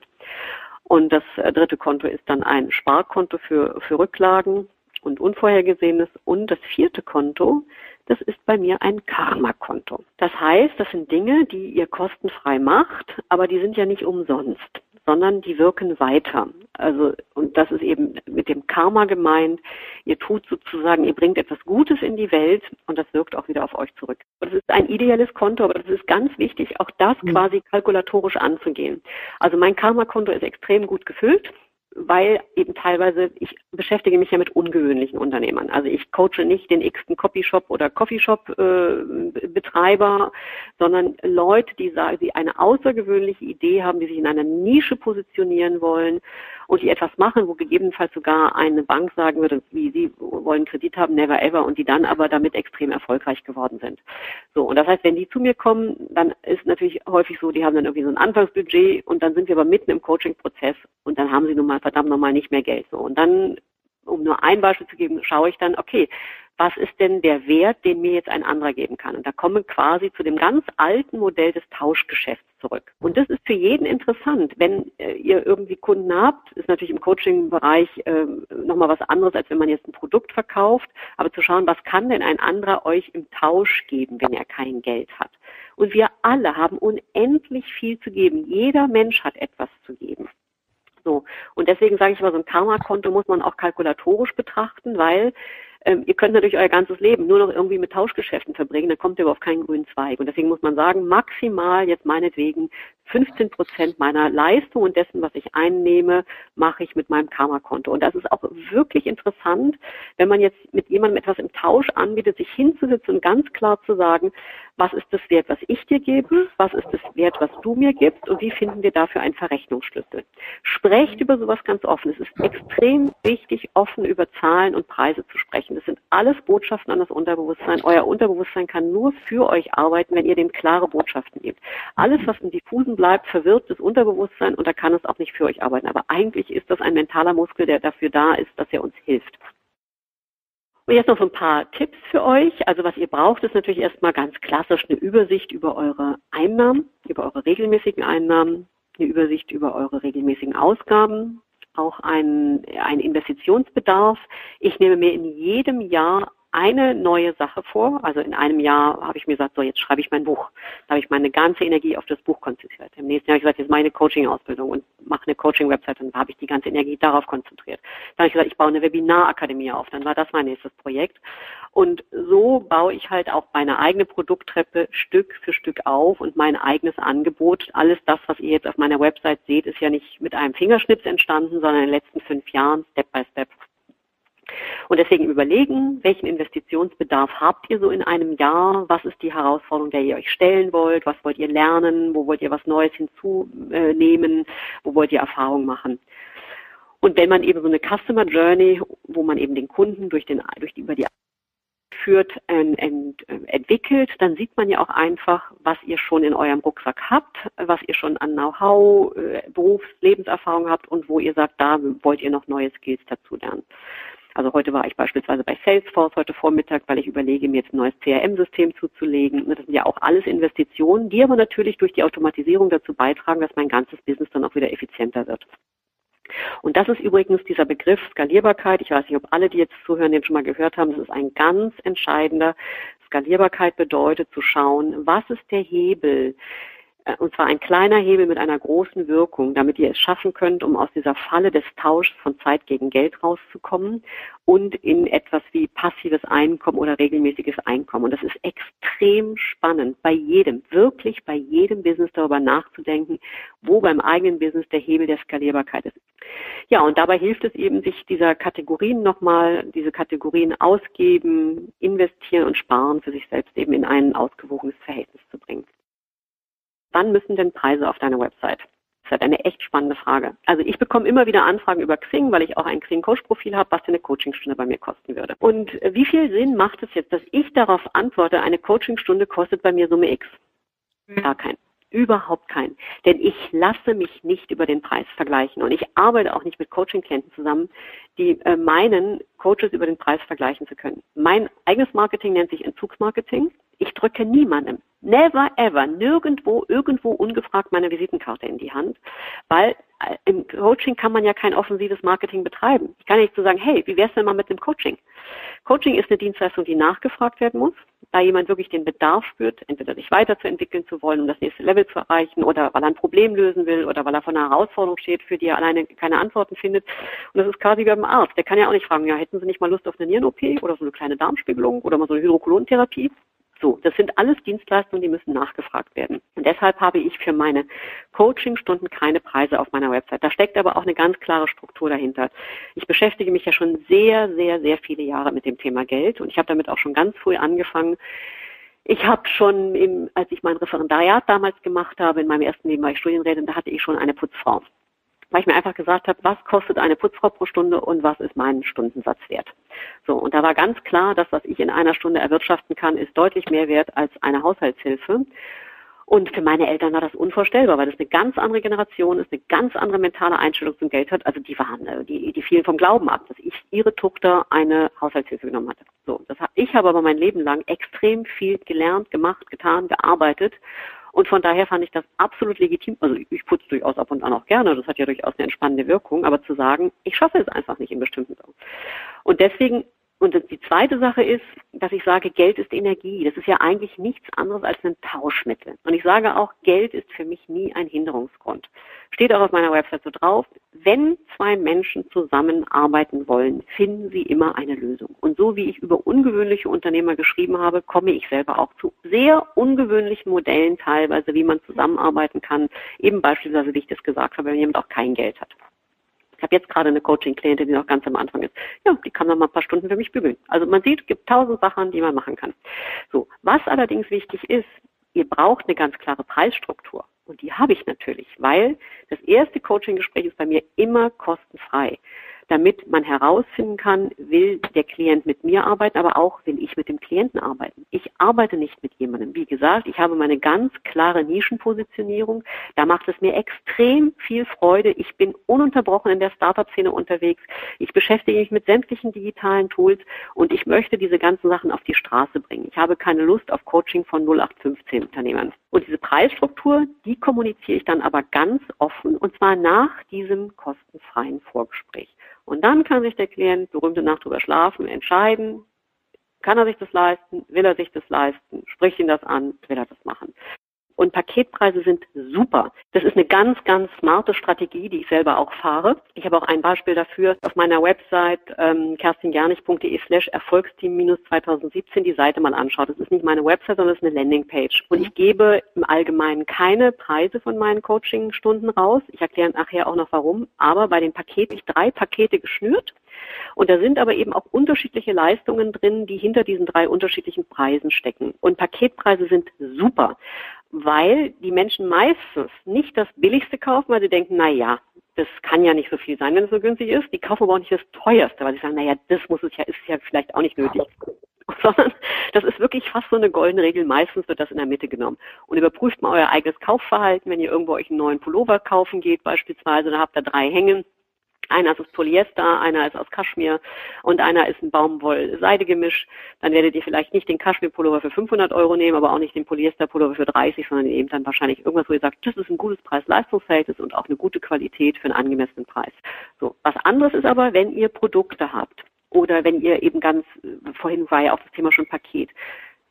Und das äh, dritte Konto ist dann ein Sparkonto für, für Rücklagen und Unvorhergesehenes. Und das vierte Konto, das ist bei mir ein Karma-Konto. Das heißt, das sind Dinge, die ihr kostenfrei macht, aber die sind ja nicht umsonst sondern die wirken weiter. Also, und das ist eben mit dem Karma gemeint. Ihr tut sozusagen, ihr bringt etwas Gutes in die Welt und das wirkt auch wieder auf euch zurück. Und es ist ein ideelles Konto, aber es ist ganz wichtig, auch das mhm. quasi kalkulatorisch anzugehen. Also mein Karma-Konto ist extrem gut gefüllt weil eben teilweise, ich beschäftige mich ja mit ungewöhnlichen Unternehmern. Also ich coache nicht den x-ten Copyshop oder Coffeeshop-Betreiber, äh, sondern Leute, die sagen, sie eine außergewöhnliche Idee haben, die sich in einer Nische positionieren wollen und die etwas machen, wo gegebenenfalls sogar eine Bank sagen würde, wie sie wollen Kredit haben, never ever, und die dann aber damit extrem erfolgreich geworden sind. So, und das heißt, wenn die zu mir kommen, dann ist natürlich häufig so, die haben dann irgendwie so ein Anfangsbudget und dann sind wir aber mitten im Coaching-Prozess und dann haben sie nun mal verdammt nochmal nicht mehr Geld. So, und dann um nur ein Beispiel zu geben, schaue ich dann, okay, was ist denn der Wert, den mir jetzt ein anderer geben kann? Und da kommen quasi zu dem ganz alten Modell des Tauschgeschäfts zurück. Und das ist für jeden interessant. Wenn äh, ihr irgendwie Kunden habt, ist natürlich im Coaching-Bereich äh, nochmal was anderes, als wenn man jetzt ein Produkt verkauft, aber zu schauen, was kann denn ein anderer euch im Tausch geben, wenn er kein Geld hat? Und wir alle haben unendlich viel zu geben. Jeder Mensch hat etwas zu geben. So. Und deswegen sage ich mal, so ein Karma-Konto muss man auch kalkulatorisch betrachten, weil ähm, ihr könnt natürlich euer ganzes Leben nur noch irgendwie mit Tauschgeschäften verbringen, dann kommt ihr aber auf keinen grünen Zweig. Und deswegen muss man sagen, maximal jetzt meinetwegen 15 Prozent meiner Leistung und dessen, was ich einnehme, mache ich mit meinem Karma-Konto. Und das ist auch wirklich interessant, wenn man jetzt mit jemandem etwas im Tausch anbietet, sich hinzusitzen und ganz klar zu sagen, was ist das Wert, was ich dir gebe, was ist das Wert, was du mir gibst und wie finden wir dafür einen Verrechnungsschlüssel. Sprecht über sowas ganz offen. Es ist extrem wichtig, offen über Zahlen und Preise zu sprechen. Das sind alles Botschaften an das Unterbewusstsein. Euer Unterbewusstsein kann nur für euch arbeiten, wenn ihr dem klare Botschaften gebt. Alles, was im diffusen bleibt, verwirrt das Unterbewusstsein und da kann es auch nicht für euch arbeiten. Aber eigentlich ist das ein mentaler Muskel, der dafür da ist, dass er uns hilft. Und jetzt noch so ein paar Tipps für euch. Also was ihr braucht, ist natürlich erstmal ganz klassisch eine Übersicht über eure Einnahmen, über eure regelmäßigen Einnahmen, eine Übersicht über eure regelmäßigen Ausgaben, auch ein, ein Investitionsbedarf. Ich nehme mir in jedem Jahr eine neue Sache vor. Also in einem Jahr habe ich mir gesagt, so jetzt schreibe ich mein Buch. Da habe ich meine ganze Energie auf das Buch konzentriert. Im nächsten Jahr habe ich gesagt, jetzt meine Coaching-Ausbildung und mache eine Coaching-Website und habe ich die ganze Energie darauf konzentriert. Dann habe ich gesagt, ich baue eine Webinarakademie auf. Dann war das mein nächstes Projekt. Und so baue ich halt auch meine eigene Produkttreppe Stück für Stück auf und mein eigenes Angebot. Alles das, was ihr jetzt auf meiner Website seht, ist ja nicht mit einem Fingerschnips entstanden, sondern in den letzten fünf Jahren Step by Step und deswegen überlegen, welchen Investitionsbedarf habt ihr so in einem Jahr? Was ist die Herausforderung, der ihr euch stellen wollt? Was wollt ihr lernen? Wo wollt ihr was Neues hinzunehmen? Wo wollt ihr Erfahrung machen? Und wenn man eben so eine Customer Journey, wo man eben den Kunden durch den, durch die, über die führt, ent, ent, entwickelt, dann sieht man ja auch einfach, was ihr schon in eurem Rucksack habt, was ihr schon an Know-how, äh, Berufs-, Lebenserfahrung habt und wo ihr sagt, da wollt ihr noch neue Skills dazu lernen. Also heute war ich beispielsweise bei Salesforce heute Vormittag, weil ich überlege, mir jetzt ein neues CRM-System zuzulegen. Das sind ja auch alles Investitionen, die aber natürlich durch die Automatisierung dazu beitragen, dass mein ganzes Business dann auch wieder effizienter wird. Und das ist übrigens dieser Begriff Skalierbarkeit. Ich weiß nicht, ob alle, die jetzt zuhören, den schon mal gehört haben. Das ist ein ganz entscheidender. Skalierbarkeit bedeutet zu schauen, was ist der Hebel, und zwar ein kleiner Hebel mit einer großen Wirkung, damit ihr es schaffen könnt, um aus dieser Falle des Tauschs von Zeit gegen Geld rauszukommen und in etwas wie passives Einkommen oder regelmäßiges Einkommen. Und das ist extrem spannend, bei jedem, wirklich bei jedem Business darüber nachzudenken, wo beim eigenen Business der Hebel der Skalierbarkeit ist. Ja, und dabei hilft es eben, sich dieser Kategorien nochmal, diese Kategorien ausgeben, investieren und sparen für sich selbst eben in ein ausgewogenes Verhältnis zu bringen. Wann müssen denn Preise auf deine Website? Das ist halt eine echt spannende Frage. Also ich bekomme immer wieder Anfragen über Xing, weil ich auch ein Xing-Coach-Profil habe, was denn eine Coachingstunde bei mir kosten würde. Und wie viel Sinn macht es jetzt, dass ich darauf antworte, eine Coachingstunde kostet bei mir Summe X? Mhm. Gar kein. Überhaupt kein. Denn ich lasse mich nicht über den Preis vergleichen. Und ich arbeite auch nicht mit Coaching-Klienten zusammen, die äh, meinen, Coaches über den Preis vergleichen zu können. Mein eigenes Marketing nennt sich Entzugsmarketing Ich drücke niemandem, never ever, nirgendwo, irgendwo ungefragt meine Visitenkarte in die Hand, weil äh, im Coaching kann man ja kein offensives Marketing betreiben. Ich kann nicht so sagen, hey, wie wär's denn mal mit dem Coaching? Coaching ist eine Dienstleistung, die nachgefragt werden muss, da jemand wirklich den Bedarf spürt, entweder sich weiterzuentwickeln zu wollen, um das nächste Level zu erreichen, oder weil er ein Problem lösen will, oder weil er vor einer Herausforderung steht, für die er alleine keine Antworten findet. Und das ist quasi wie beim Arzt. Der kann ja auch nicht fragen, ja, hätten Sie nicht mal Lust auf eine Nieren-OP oder so eine kleine Darmspiegelung oder mal so eine Hydrokolonentherapie? So, das sind alles Dienstleistungen, die müssen nachgefragt werden. Und deshalb habe ich für meine Coachingstunden keine Preise auf meiner Website. Da steckt aber auch eine ganz klare Struktur dahinter. Ich beschäftige mich ja schon sehr, sehr, sehr viele Jahre mit dem Thema Geld und ich habe damit auch schon ganz früh angefangen. Ich habe schon, im, als ich mein Referendariat damals gemacht habe, in meinem ersten Leben war ich Studienrätin, da hatte ich schon eine Putzfrau weil ich mir einfach gesagt habe, was kostet eine Putzfrau pro Stunde und was ist mein Stundensatz wert. So, und da war ganz klar, dass was ich in einer Stunde erwirtschaften kann, ist deutlich mehr wert als eine Haushaltshilfe. Und für meine Eltern war das unvorstellbar, weil das eine ganz andere Generation ist, eine ganz andere mentale Einstellung zum Geld hat. Also die waren, äh, die, die fielen vom Glauben ab, dass ich ihre Tochter eine Haushaltshilfe genommen hatte. So, das, ich habe aber mein Leben lang extrem viel gelernt, gemacht, getan, gearbeitet und von daher fand ich das absolut legitim. Also ich putze durchaus ab und an auch gerne. Das hat ja durchaus eine entspannende Wirkung. Aber zu sagen, ich schaffe es einfach nicht in bestimmten Sachen. Und deswegen und die zweite Sache ist, dass ich sage, Geld ist Energie. Das ist ja eigentlich nichts anderes als ein Tauschmittel. Und ich sage auch, Geld ist für mich nie ein Hinderungsgrund. Steht auch auf meiner Website so drauf. Wenn zwei Menschen zusammenarbeiten wollen, finden sie immer eine Lösung. Und so wie ich über ungewöhnliche Unternehmer geschrieben habe, komme ich selber auch zu sehr ungewöhnlichen Modellen teilweise, wie man zusammenarbeiten kann. Eben beispielsweise, wie ich das gesagt habe, wenn jemand auch kein Geld hat. Ich habe jetzt gerade eine Coaching-Klientin, die noch ganz am Anfang ist. Ja, die kann noch mal ein paar Stunden für mich bügeln. Also man sieht, es gibt tausend Sachen, die man machen kann. So, was allerdings wichtig ist, ihr braucht eine ganz klare Preisstruktur. Und die habe ich natürlich, weil das erste Coaching-Gespräch ist bei mir immer kostenfrei damit man herausfinden kann, will der Klient mit mir arbeiten, aber auch will ich mit dem Klienten arbeiten. Ich arbeite nicht mit jemandem. Wie gesagt, ich habe meine ganz klare Nischenpositionierung. Da macht es mir extrem viel Freude. Ich bin ununterbrochen in der Startup-Szene unterwegs. Ich beschäftige mich mit sämtlichen digitalen Tools und ich möchte diese ganzen Sachen auf die Straße bringen. Ich habe keine Lust auf Coaching von 0815 Unternehmern. Und diese Preisstruktur, die kommuniziere ich dann aber ganz offen und zwar nach diesem kostenfreien Vorgespräch. Und dann kann sich der Klient berühmte Nacht drüber schlafen, entscheiden, kann er sich das leisten, will er sich das leisten, spricht ihn das an, will er das machen. Und Paketpreise sind super. Das ist eine ganz, ganz smarte Strategie, die ich selber auch fahre. Ich habe auch ein Beispiel dafür auf meiner Website ähm, kerstinjernich.de slash Erfolgsteam 2017 die Seite mal anschaut. Das ist nicht meine Website, sondern das ist eine Landingpage. Und ich gebe im Allgemeinen keine Preise von meinen Coachingstunden raus. Ich erkläre nachher auch noch warum. Aber bei den Paketen, ich drei Pakete geschnürt. Und da sind aber eben auch unterschiedliche Leistungen drin, die hinter diesen drei unterschiedlichen Preisen stecken. Und Paketpreise sind super weil die Menschen meistens nicht das Billigste kaufen, weil sie denken, na ja, das kann ja nicht so viel sein, wenn es so günstig ist. Die kaufen aber auch nicht das Teuerste, weil sie sagen, na ja, das muss es ja, ist ja vielleicht auch nicht nötig. Sondern das ist wirklich fast so eine goldene Regel. Meistens wird das in der Mitte genommen. Und überprüft mal euer eigenes Kaufverhalten, wenn ihr irgendwo euch einen neuen Pullover kaufen geht beispielsweise, dann habt ihr drei Hängen einer ist aus Polyester, einer ist aus Kaschmir und einer ist ein Baumwoll-Seide-Gemisch. Dann werdet ihr vielleicht nicht den Kaschmir-Pullover für 500 Euro nehmen, aber auch nicht den Polyester-Pullover für 30, sondern eben dann wahrscheinlich irgendwas, wo ihr sagt, das ist ein gutes Preis-Leistungsverhältnis und auch eine gute Qualität für einen angemessenen Preis. So. Was anderes ist aber, wenn ihr Produkte habt oder wenn ihr eben ganz, äh, vorhin war ja auch das Thema schon Paket.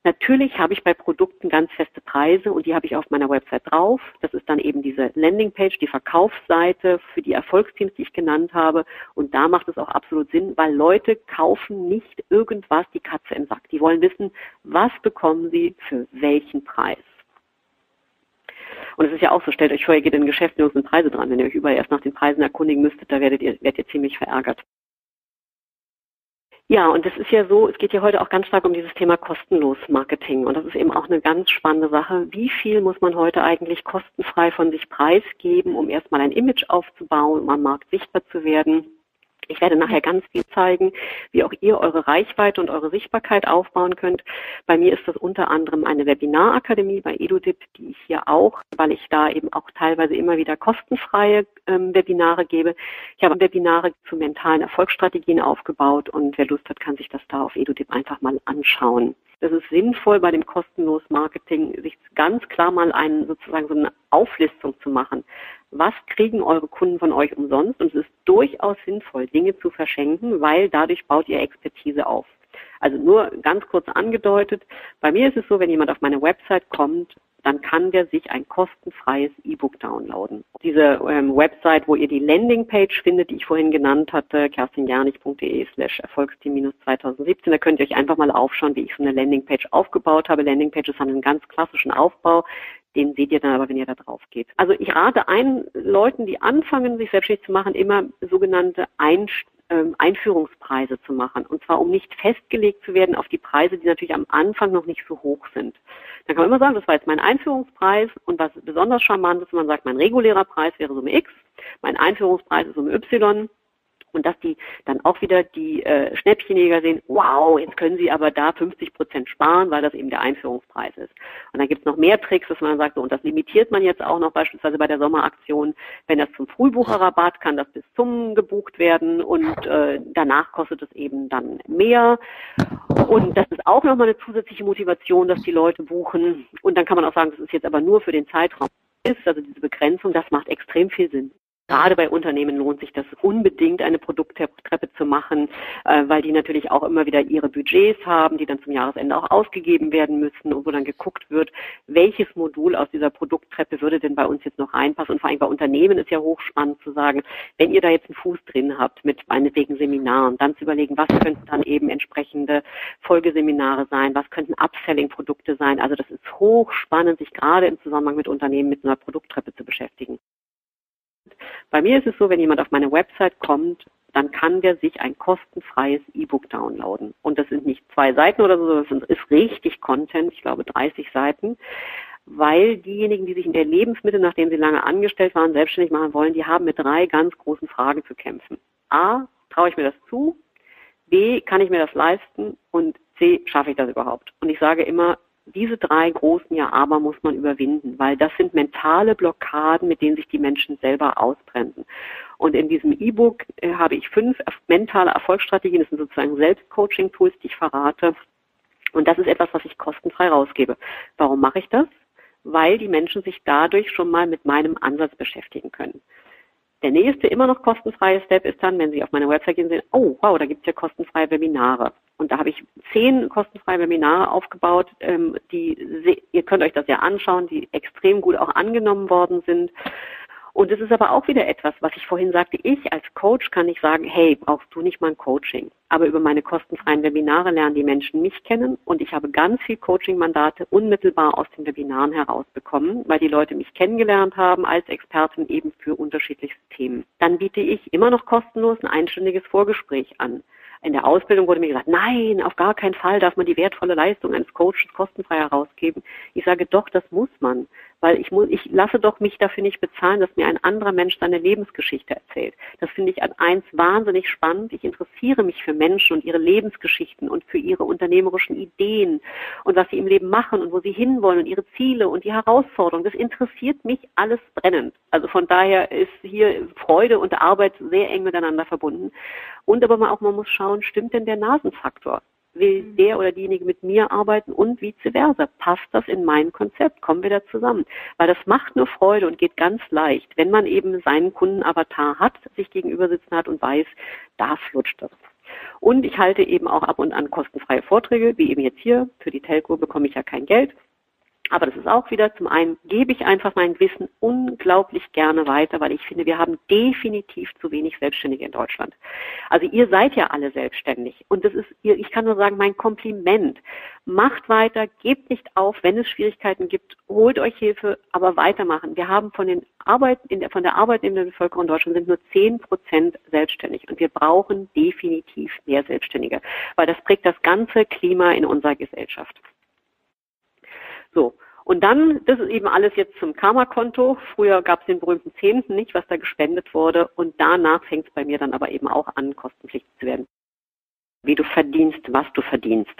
Natürlich habe ich bei Produkten ganz feste Preise und die habe ich auf meiner Website drauf. Das ist dann eben diese Landingpage, die Verkaufsseite für die Erfolgsteams, die ich genannt habe. Und da macht es auch absolut Sinn, weil Leute kaufen nicht irgendwas die Katze im Sack. Die wollen wissen, was bekommen sie für welchen Preis. Und es ist ja auch so, stellt euch vor, ihr geht in ein Geschäft, sind Preise dran. Wenn ihr euch überall erst nach den Preisen erkundigen müsstet, da werdet ihr, werdet ihr ziemlich verärgert. Ja, und es ist ja so, es geht ja heute auch ganz stark um dieses Thema kostenlos Marketing. Und das ist eben auch eine ganz spannende Sache. Wie viel muss man heute eigentlich kostenfrei von sich preisgeben, um erstmal ein Image aufzubauen, um am Markt sichtbar zu werden? Ich werde nachher ganz viel zeigen, wie auch ihr eure Reichweite und eure Sichtbarkeit aufbauen könnt. Bei mir ist das unter anderem eine Webinarakademie bei EduDip, die ich hier auch, weil ich da eben auch teilweise immer wieder kostenfreie ähm, Webinare gebe. Ich habe Webinare zu mentalen Erfolgsstrategien aufgebaut und wer Lust hat, kann sich das da auf EduDip einfach mal anschauen. Das ist sinnvoll bei dem kostenlos Marketing, sich ganz klar mal einen, sozusagen so eine Auflistung zu machen. Was kriegen eure Kunden von euch umsonst? Und es ist durchaus sinnvoll, Dinge zu verschenken, weil dadurch baut ihr Expertise auf. Also nur ganz kurz angedeutet. Bei mir ist es so, wenn jemand auf meine Website kommt, dann kann der sich ein kostenfreies E-Book downloaden. Diese ähm, Website, wo ihr die Landingpage findet, die ich vorhin genannt hatte, kerstinjernich.de slash Erfolgsteam 2017, da könnt ihr euch einfach mal aufschauen, wie ich so eine Landingpage aufgebaut habe. Landingpages haben einen ganz klassischen Aufbau. Den seht ihr dann aber, wenn ihr da drauf geht. Also ich rate allen Leuten, die anfangen, sich selbstständig zu machen, immer sogenannte Einstellungen ähm, Einführungspreise zu machen. Und zwar, um nicht festgelegt zu werden auf die Preise, die natürlich am Anfang noch nicht so hoch sind. Dann kann man immer sagen, das war jetzt mein Einführungspreis und was besonders charmant ist, wenn man sagt, mein regulärer Preis wäre Summe X, mein Einführungspreis ist Summe Y und dass die dann auch wieder die äh, Schnäppchenjäger sehen, wow, jetzt können sie aber da 50 Prozent sparen, weil das eben der Einführungspreis ist. Und dann gibt es noch mehr Tricks, dass man sagt, so, und das limitiert man jetzt auch noch beispielsweise bei der Sommeraktion, wenn das zum Frühbucherrabatt kann das bis zum gebucht werden und äh, danach kostet es eben dann mehr. Und das ist auch nochmal eine zusätzliche Motivation, dass die Leute buchen. Und dann kann man auch sagen, das ist jetzt aber nur für den Zeitraum ist, also diese Begrenzung, das macht extrem viel Sinn. Gerade bei Unternehmen lohnt sich das unbedingt, eine Produkttreppe zu machen, äh, weil die natürlich auch immer wieder ihre Budgets haben, die dann zum Jahresende auch ausgegeben werden müssen und wo dann geguckt wird, welches Modul aus dieser Produkttreppe würde denn bei uns jetzt noch reinpassen. Und vor allem bei Unternehmen ist ja hochspannend zu sagen, wenn ihr da jetzt einen Fuß drin habt mit meinetwegen Seminaren, dann zu überlegen, was könnten dann eben entsprechende Folgeseminare sein, was könnten Upselling-Produkte sein. Also das ist hochspannend, sich gerade im Zusammenhang mit Unternehmen mit einer Produkttreppe zu beschäftigen. Bei mir ist es so, wenn jemand auf meine Website kommt, dann kann der sich ein kostenfreies E-Book downloaden. Und das sind nicht zwei Seiten oder so, das ist richtig Content, ich glaube 30 Seiten, weil diejenigen, die sich in der Lebensmittel, nachdem sie lange angestellt waren, selbstständig machen wollen, die haben mit drei ganz großen Fragen zu kämpfen. A, traue ich mir das zu? B, kann ich mir das leisten? Und C, schaffe ich das überhaupt? Und ich sage immer, diese drei großen Ja-Aber muss man überwinden, weil das sind mentale Blockaden, mit denen sich die Menschen selber ausbremsen. Und in diesem E-Book äh, habe ich fünf mentale Erfolgsstrategien, das sind sozusagen Selbstcoaching-Tools, die ich verrate. Und das ist etwas, was ich kostenfrei rausgebe. Warum mache ich das? Weil die Menschen sich dadurch schon mal mit meinem Ansatz beschäftigen können. Der nächste immer noch kostenfreie Step ist dann, wenn Sie auf meine Website gehen, sehen, oh wow, da gibt es ja kostenfreie Webinare. Und da habe ich zehn kostenfreie Webinare aufgebaut, ähm, die ihr könnt euch das ja anschauen, die extrem gut auch angenommen worden sind. Und es ist aber auch wieder etwas, was ich vorhin sagte, ich als Coach kann nicht sagen, hey, brauchst du nicht mal ein Coaching. Aber über meine kostenfreien Webinare lernen die Menschen mich kennen und ich habe ganz viel Coaching-Mandate unmittelbar aus den Webinaren herausbekommen, weil die Leute mich kennengelernt haben als Expertin eben für unterschiedlichste Themen. Dann biete ich immer noch kostenlos ein einstündiges Vorgespräch an. In der Ausbildung wurde mir gesagt, nein, auf gar keinen Fall darf man die wertvolle Leistung eines Coaches kostenfrei herausgeben. Ich sage doch, das muss man, weil ich muss, ich lasse doch mich dafür nicht bezahlen, dass mir ein anderer Mensch seine Lebensgeschichte erzählt. Das finde ich an eins wahnsinnig spannend. Ich interessiere mich für Menschen und ihre Lebensgeschichten und für ihre unternehmerischen Ideen und was sie im Leben machen und wo sie hinwollen und ihre Ziele und die Herausforderungen. Das interessiert mich alles brennend. Also von daher ist hier Freude und Arbeit sehr eng miteinander verbunden. Und aber auch, man muss schauen, stimmt denn der Nasenfaktor? Will mhm. der oder diejenige mit mir arbeiten und vice versa? Passt das in mein Konzept? Kommen wir da zusammen? Weil das macht nur Freude und geht ganz leicht, wenn man eben seinen Kundenavatar hat, sich gegenüber sitzen hat und weiß, da flutscht das. Und ich halte eben auch ab und an kostenfreie Vorträge, wie eben jetzt hier. Für die Telco bekomme ich ja kein Geld. Aber das ist auch wieder, zum einen gebe ich einfach mein Wissen unglaublich gerne weiter, weil ich finde, wir haben definitiv zu wenig Selbstständige in Deutschland. Also ihr seid ja alle selbstständig. Und das ist, ich kann nur sagen, mein Kompliment. Macht weiter, gebt nicht auf, wenn es Schwierigkeiten gibt, holt euch Hilfe, aber weitermachen. Wir haben von den Arbeit, in der, von der Arbeit in der Bevölkerung in Deutschland sind nur zehn Prozent selbstständig. Und wir brauchen definitiv mehr Selbstständige, weil das prägt das ganze Klima in unserer Gesellschaft. So. Und dann, das ist eben alles jetzt zum Karma-Konto. Früher gab es den berühmten Zehnten nicht, was da gespendet wurde. Und danach fängt es bei mir dann aber eben auch an, kostenpflichtig zu werden. Wie du verdienst, was du verdienst.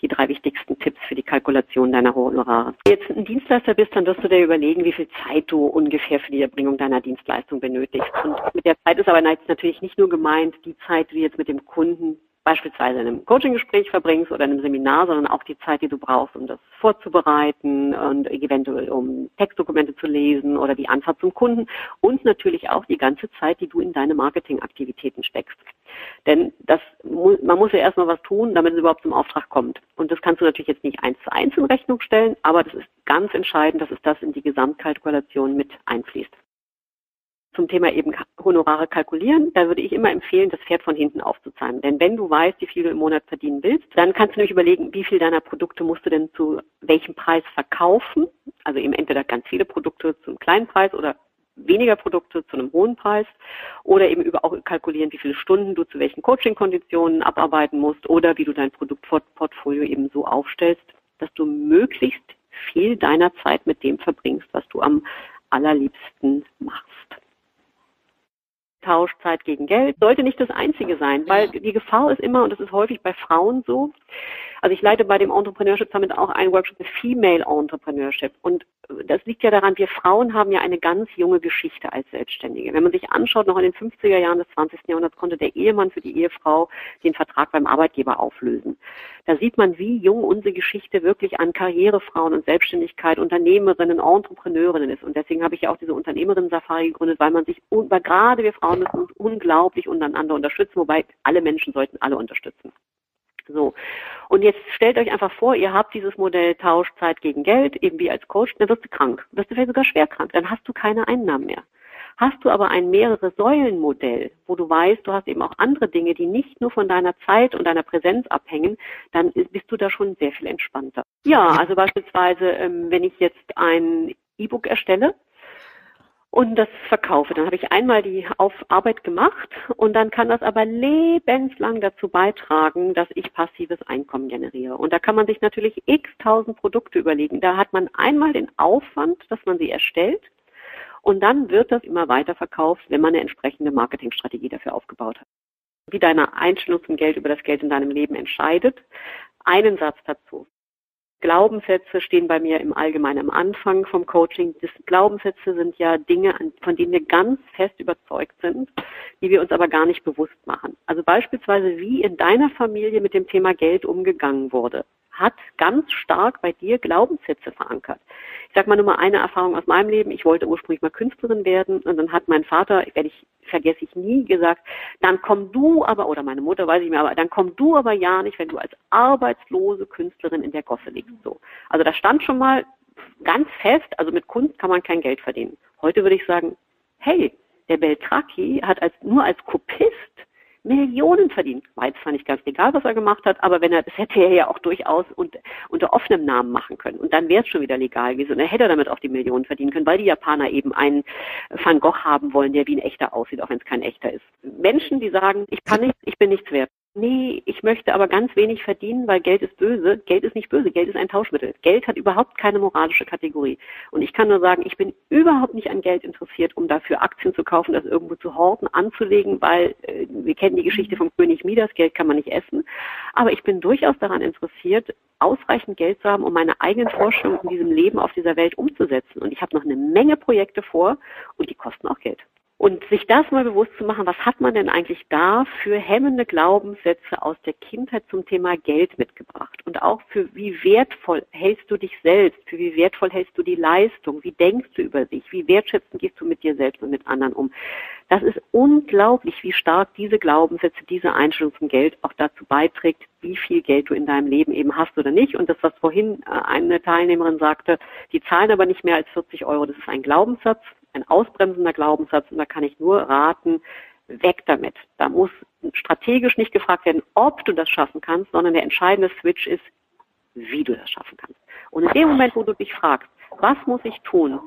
Die drei wichtigsten Tipps für die Kalkulation deiner Honorare. Wenn du jetzt ein Dienstleister bist, dann wirst du dir überlegen, wie viel Zeit du ungefähr für die Erbringung deiner Dienstleistung benötigst. Und mit der Zeit ist aber natürlich nicht nur gemeint, die Zeit, die du jetzt mit dem Kunden beispielsweise in einem Coaching-Gespräch verbringst oder in einem Seminar, sondern auch die Zeit, die du brauchst, um das vorzubereiten und eventuell um Textdokumente zu lesen oder die Anfahrt zum Kunden und natürlich auch die ganze Zeit, die du in deine Marketingaktivitäten steckst. Denn das, man muss ja erstmal was tun, damit es überhaupt zum Auftrag kommt. Und das kannst du natürlich jetzt nicht eins zu eins in Rechnung stellen, aber das ist ganz entscheidend, dass es das in die Gesamtkalkulation mit einfließt zum Thema eben Honorare kalkulieren, da würde ich immer empfehlen, das Pferd von hinten aufzuzahlen. Denn wenn du weißt, wie viel du im Monat verdienen willst, dann kannst du nämlich überlegen, wie viel deiner Produkte musst du denn zu welchem Preis verkaufen. Also eben entweder ganz viele Produkte zum kleinen Preis oder weniger Produkte zu einem hohen Preis oder eben über auch kalkulieren, wie viele Stunden du zu welchen Coaching-Konditionen abarbeiten musst oder wie du dein Produktportfolio eben so aufstellst, dass du möglichst viel deiner Zeit mit dem verbringst, was du am allerliebsten machst. Tauschzeit gegen Geld sollte nicht das einzige sein, weil die Gefahr ist immer, und das ist häufig bei Frauen so, also ich leite bei dem Entrepreneurship Summit auch einen Workshop Female Entrepreneurship. Und das liegt ja daran, wir Frauen haben ja eine ganz junge Geschichte als Selbstständige. Wenn man sich anschaut, noch in den 50er Jahren des 20. Jahrhunderts konnte der Ehemann für die Ehefrau den Vertrag beim Arbeitgeber auflösen. Da sieht man, wie jung unsere Geschichte wirklich an Karrierefrauen und Selbstständigkeit, Unternehmerinnen, Entrepreneurinnen ist. Und deswegen habe ich ja auch diese Unternehmerinnen-Safari gegründet, weil man sich, weil gerade wir Frauen müssen uns unglaublich untereinander unterstützen, wobei alle Menschen sollten alle unterstützen. So. Und jetzt stellt euch einfach vor, ihr habt dieses Modell Tauschzeit gegen Geld, eben wie als Coach, dann wirst du krank. Wirst du vielleicht sogar schwer krank. Dann hast du keine Einnahmen mehr. Hast du aber ein mehrere Säulen Modell, wo du weißt, du hast eben auch andere Dinge, die nicht nur von deiner Zeit und deiner Präsenz abhängen, dann bist du da schon sehr viel entspannter. Ja, also beispielsweise, ähm, wenn ich jetzt ein E-Book erstelle, und das verkaufe. Dann habe ich einmal die Auf Arbeit gemacht und dann kann das aber lebenslang dazu beitragen, dass ich passives Einkommen generiere. Und da kann man sich natürlich x tausend Produkte überlegen. Da hat man einmal den Aufwand, dass man sie erstellt und dann wird das immer weiter verkauft, wenn man eine entsprechende Marketingstrategie dafür aufgebaut hat. Wie deine Einstellung zum Geld über das Geld in deinem Leben entscheidet. Einen Satz dazu. Glaubenssätze stehen bei mir im Allgemeinen am Anfang vom Coaching. Das Glaubenssätze sind ja Dinge, von denen wir ganz fest überzeugt sind, die wir uns aber gar nicht bewusst machen. Also beispielsweise, wie in deiner Familie mit dem Thema Geld umgegangen wurde, hat ganz stark bei dir Glaubenssätze verankert. Ich sag mal nur mal eine Erfahrung aus meinem Leben. Ich wollte ursprünglich mal Künstlerin werden und dann hat mein Vater, werde ich vergesse ich nie, gesagt, dann komm du aber, oder meine Mutter weiß ich mehr, aber dann komm du aber ja nicht, wenn du als arbeitslose Künstlerin in der Gosse liegst. So. Also da stand schon mal ganz fest, also mit Kunst kann man kein Geld verdienen. Heute würde ich sagen, hey, der Beltraki hat als, nur als Kopist Millionen verdient. War jetzt zwar nicht ganz egal, was er gemacht hat, aber wenn er, das hätte er ja auch durchaus unter, unter offenem Namen machen können. Und dann wäre es schon wieder legal gewesen. Und er hätte damit auch die Millionen verdienen können, weil die Japaner eben einen Van Gogh haben wollen, der wie ein echter aussieht, auch wenn es kein echter ist. Menschen, die sagen, ich kann nichts, ich bin nichts wert nee, ich möchte aber ganz wenig verdienen, weil Geld ist böse. Geld ist nicht böse, Geld ist ein Tauschmittel. Geld hat überhaupt keine moralische Kategorie. Und ich kann nur sagen, ich bin überhaupt nicht an Geld interessiert, um dafür Aktien zu kaufen, das irgendwo zu horten, anzulegen, weil äh, wir kennen die Geschichte vom König Midas, Geld kann man nicht essen. Aber ich bin durchaus daran interessiert, ausreichend Geld zu haben, um meine eigenen Vorstellungen in diesem Leben auf dieser Welt umzusetzen. Und ich habe noch eine Menge Projekte vor und die kosten auch Geld. Und sich das mal bewusst zu machen, was hat man denn eigentlich da für hemmende Glaubenssätze aus der Kindheit zum Thema Geld mitgebracht? Und auch für wie wertvoll hältst du dich selbst? Für wie wertvoll hältst du die Leistung? Wie denkst du über dich? Wie wertschätzend gehst du mit dir selbst und mit anderen um? Das ist unglaublich, wie stark diese Glaubenssätze, diese Einstellung zum Geld auch dazu beiträgt, wie viel Geld du in deinem Leben eben hast oder nicht. Und das, was vorhin äh, eine Teilnehmerin sagte, die zahlen aber nicht mehr als 40 Euro, das ist ein Glaubenssatz ein ausbremsender Glaubenssatz und da kann ich nur raten, weg damit. Da muss strategisch nicht gefragt werden, ob du das schaffen kannst, sondern der entscheidende Switch ist, wie du das schaffen kannst. Und in dem Moment, wo du dich fragst, was muss ich tun,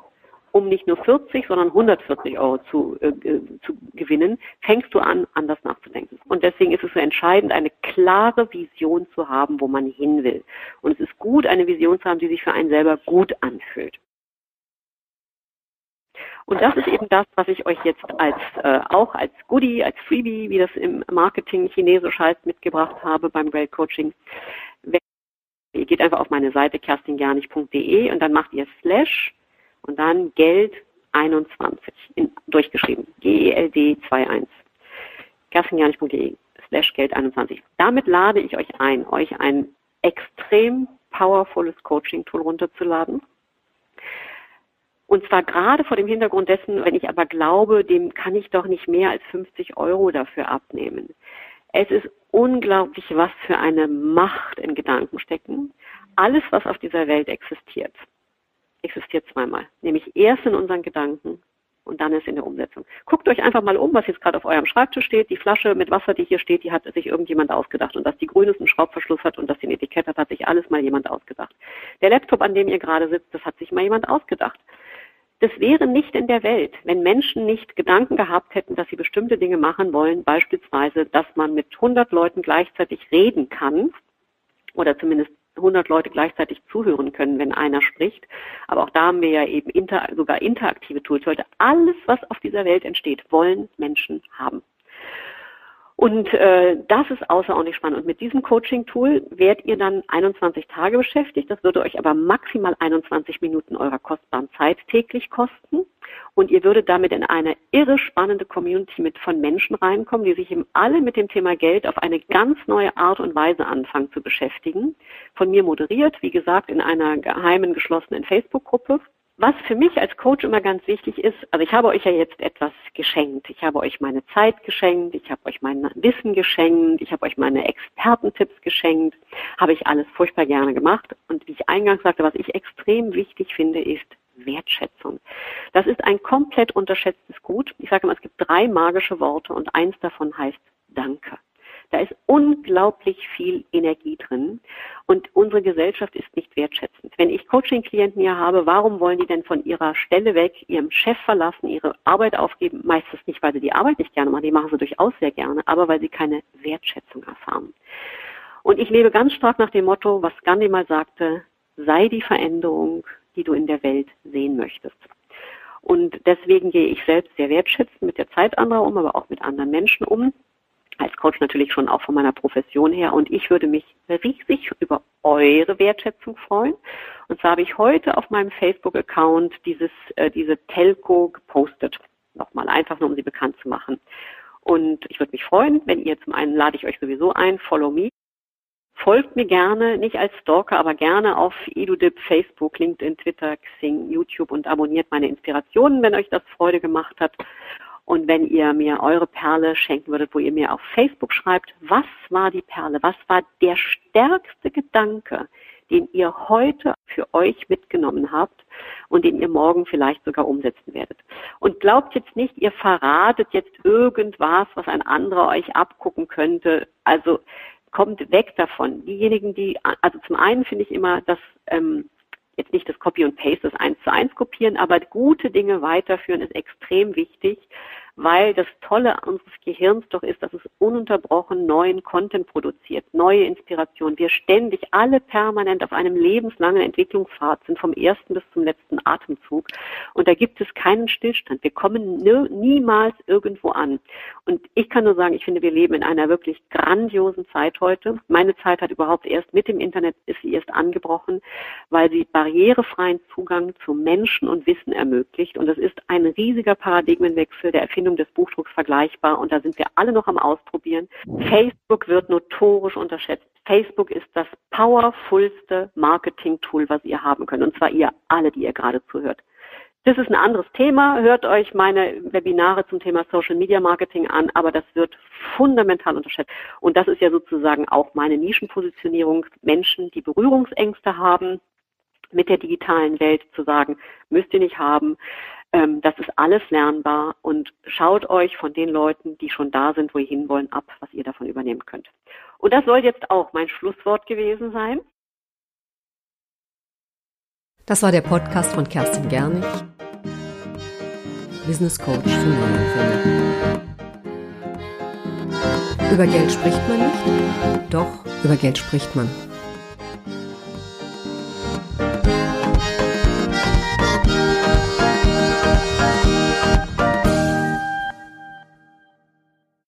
um nicht nur 40, sondern 140 Euro zu, äh, äh, zu gewinnen, fängst du an, anders nachzudenken. Und deswegen ist es so entscheidend, eine klare Vision zu haben, wo man hin will. Und es ist gut, eine Vision zu haben, die sich für einen selber gut anfühlt. Und das ist eben das, was ich euch jetzt als äh, auch als Goodie, als Freebie, wie das im Marketing chinesisch heißt, mitgebracht habe beim Braille Coaching. Ihr geht einfach auf meine Seite kerstingernig.de und dann macht ihr Slash und dann Geld 21 in, durchgeschrieben. G-E-L-D 21. kerstingernig.de slash Geld21. Damit lade ich euch ein, euch ein extrem powervolles Coaching-Tool runterzuladen. Und zwar gerade vor dem Hintergrund dessen, wenn ich aber glaube, dem kann ich doch nicht mehr als 50 Euro dafür abnehmen. Es ist unglaublich, was für eine Macht in Gedanken stecken. Alles, was auf dieser Welt existiert, existiert zweimal. Nämlich erst in unseren Gedanken und dann ist in der Umsetzung. Guckt euch einfach mal um, was jetzt gerade auf eurem Schreibtisch steht. Die Flasche mit Wasser, die hier steht, die hat sich irgendjemand ausgedacht. Und dass die grün ist, einen Schraubverschluss hat und dass die ein Etikett hat, hat sich alles mal jemand ausgedacht. Der Laptop, an dem ihr gerade sitzt, das hat sich mal jemand ausgedacht. Das wäre nicht in der Welt, wenn Menschen nicht Gedanken gehabt hätten, dass sie bestimmte Dinge machen wollen, beispielsweise, dass man mit 100 Leuten gleichzeitig reden kann oder zumindest 100 Leute gleichzeitig zuhören können, wenn einer spricht. Aber auch da haben wir ja eben inter, sogar interaktive Tools. Heute alles, was auf dieser Welt entsteht, wollen Menschen haben. Und äh, das ist außerordentlich spannend. Und mit diesem Coaching-Tool werdet ihr dann 21 Tage beschäftigt. Das würde euch aber maximal 21 Minuten eurer kostbaren Zeit täglich kosten. Und ihr würdet damit in eine irre spannende Community mit von Menschen reinkommen, die sich eben alle mit dem Thema Geld auf eine ganz neue Art und Weise anfangen zu beschäftigen. Von mir moderiert, wie gesagt, in einer geheimen, geschlossenen Facebook-Gruppe. Was für mich als Coach immer ganz wichtig ist, also ich habe euch ja jetzt etwas geschenkt. Ich habe euch meine Zeit geschenkt, ich habe euch mein Wissen geschenkt, ich habe euch meine Expertentipps geschenkt, habe ich alles furchtbar gerne gemacht. Und wie ich eingangs sagte, was ich extrem wichtig finde, ist Wertschätzung. Das ist ein komplett unterschätztes Gut. Ich sage immer, es gibt drei magische Worte und eins davon heißt Danke. Da ist unglaublich viel Energie drin und unsere Gesellschaft ist nicht wertschätzend. Wenn ich Coaching-Klienten hier habe, warum wollen die denn von ihrer Stelle weg, ihrem Chef verlassen, ihre Arbeit aufgeben? Meistens nicht, weil sie die Arbeit nicht gerne machen, die machen sie durchaus sehr gerne, aber weil sie keine Wertschätzung erfahren. Und ich lebe ganz stark nach dem Motto, was Gandhi mal sagte, sei die Veränderung, die du in der Welt sehen möchtest. Und deswegen gehe ich selbst sehr wertschätzend mit der Zeit anderer um, aber auch mit anderen Menschen um als Coach natürlich schon auch von meiner Profession her. Und ich würde mich riesig über eure Wertschätzung freuen. Und zwar habe ich heute auf meinem Facebook-Account dieses, äh, diese Telco gepostet. Nochmal einfach nur, um sie bekannt zu machen. Und ich würde mich freuen, wenn ihr zum einen lade ich euch sowieso ein, follow me. Folgt mir gerne, nicht als Stalker, aber gerne auf EduDip, Facebook, LinkedIn, Twitter, Xing, YouTube und abonniert meine Inspirationen, wenn euch das Freude gemacht hat. Und wenn ihr mir eure Perle schenken würdet, wo ihr mir auf Facebook schreibt, was war die Perle, was war der stärkste Gedanke, den ihr heute für euch mitgenommen habt und den ihr morgen vielleicht sogar umsetzen werdet. Und glaubt jetzt nicht, ihr verratet jetzt irgendwas, was ein anderer euch abgucken könnte. Also kommt weg davon. Diejenigen, die, also zum einen finde ich immer, dass ähm, jetzt nicht das Copy und Paste, das eins zu eins kopieren, aber gute Dinge weiterführen ist extrem wichtig weil das Tolle unseres Gehirns doch ist, dass es ununterbrochen neuen Content produziert, neue Inspiration. Wir ständig alle permanent auf einem lebenslangen Entwicklungspfad sind, vom ersten bis zum letzten Atemzug. Und da gibt es keinen Stillstand. Wir kommen niemals irgendwo an. Und ich kann nur sagen, ich finde, wir leben in einer wirklich grandiosen Zeit heute. Meine Zeit hat überhaupt erst mit dem Internet ist sie erst angebrochen, weil sie barrierefreien Zugang zu Menschen und Wissen ermöglicht. Und das ist ein riesiger Paradigmenwechsel der Erfindung Erfindung des Buchdrucks vergleichbar und da sind wir alle noch am Ausprobieren. Facebook wird notorisch unterschätzt. Facebook ist das powerfulste Marketing-Tool, was ihr haben könnt und zwar ihr alle, die ihr gerade zuhört. Das ist ein anderes Thema. Hört euch meine Webinare zum Thema Social Media Marketing an, aber das wird fundamental unterschätzt. Und das ist ja sozusagen auch meine Nischenpositionierung. Menschen, die Berührungsängste haben mit der digitalen Welt, zu sagen, müsst ihr nicht haben. Ähm, das ist alles lernbar und schaut euch von den Leuten, die schon da sind, wo ihr hinwollen, ab, was ihr davon übernehmen könnt. Und das soll jetzt auch mein Schlusswort gewesen sein. Das war der Podcast von Kerstin Gernig, Business Coach für Neuanfänger. Über Geld spricht man nicht, doch über Geld spricht man.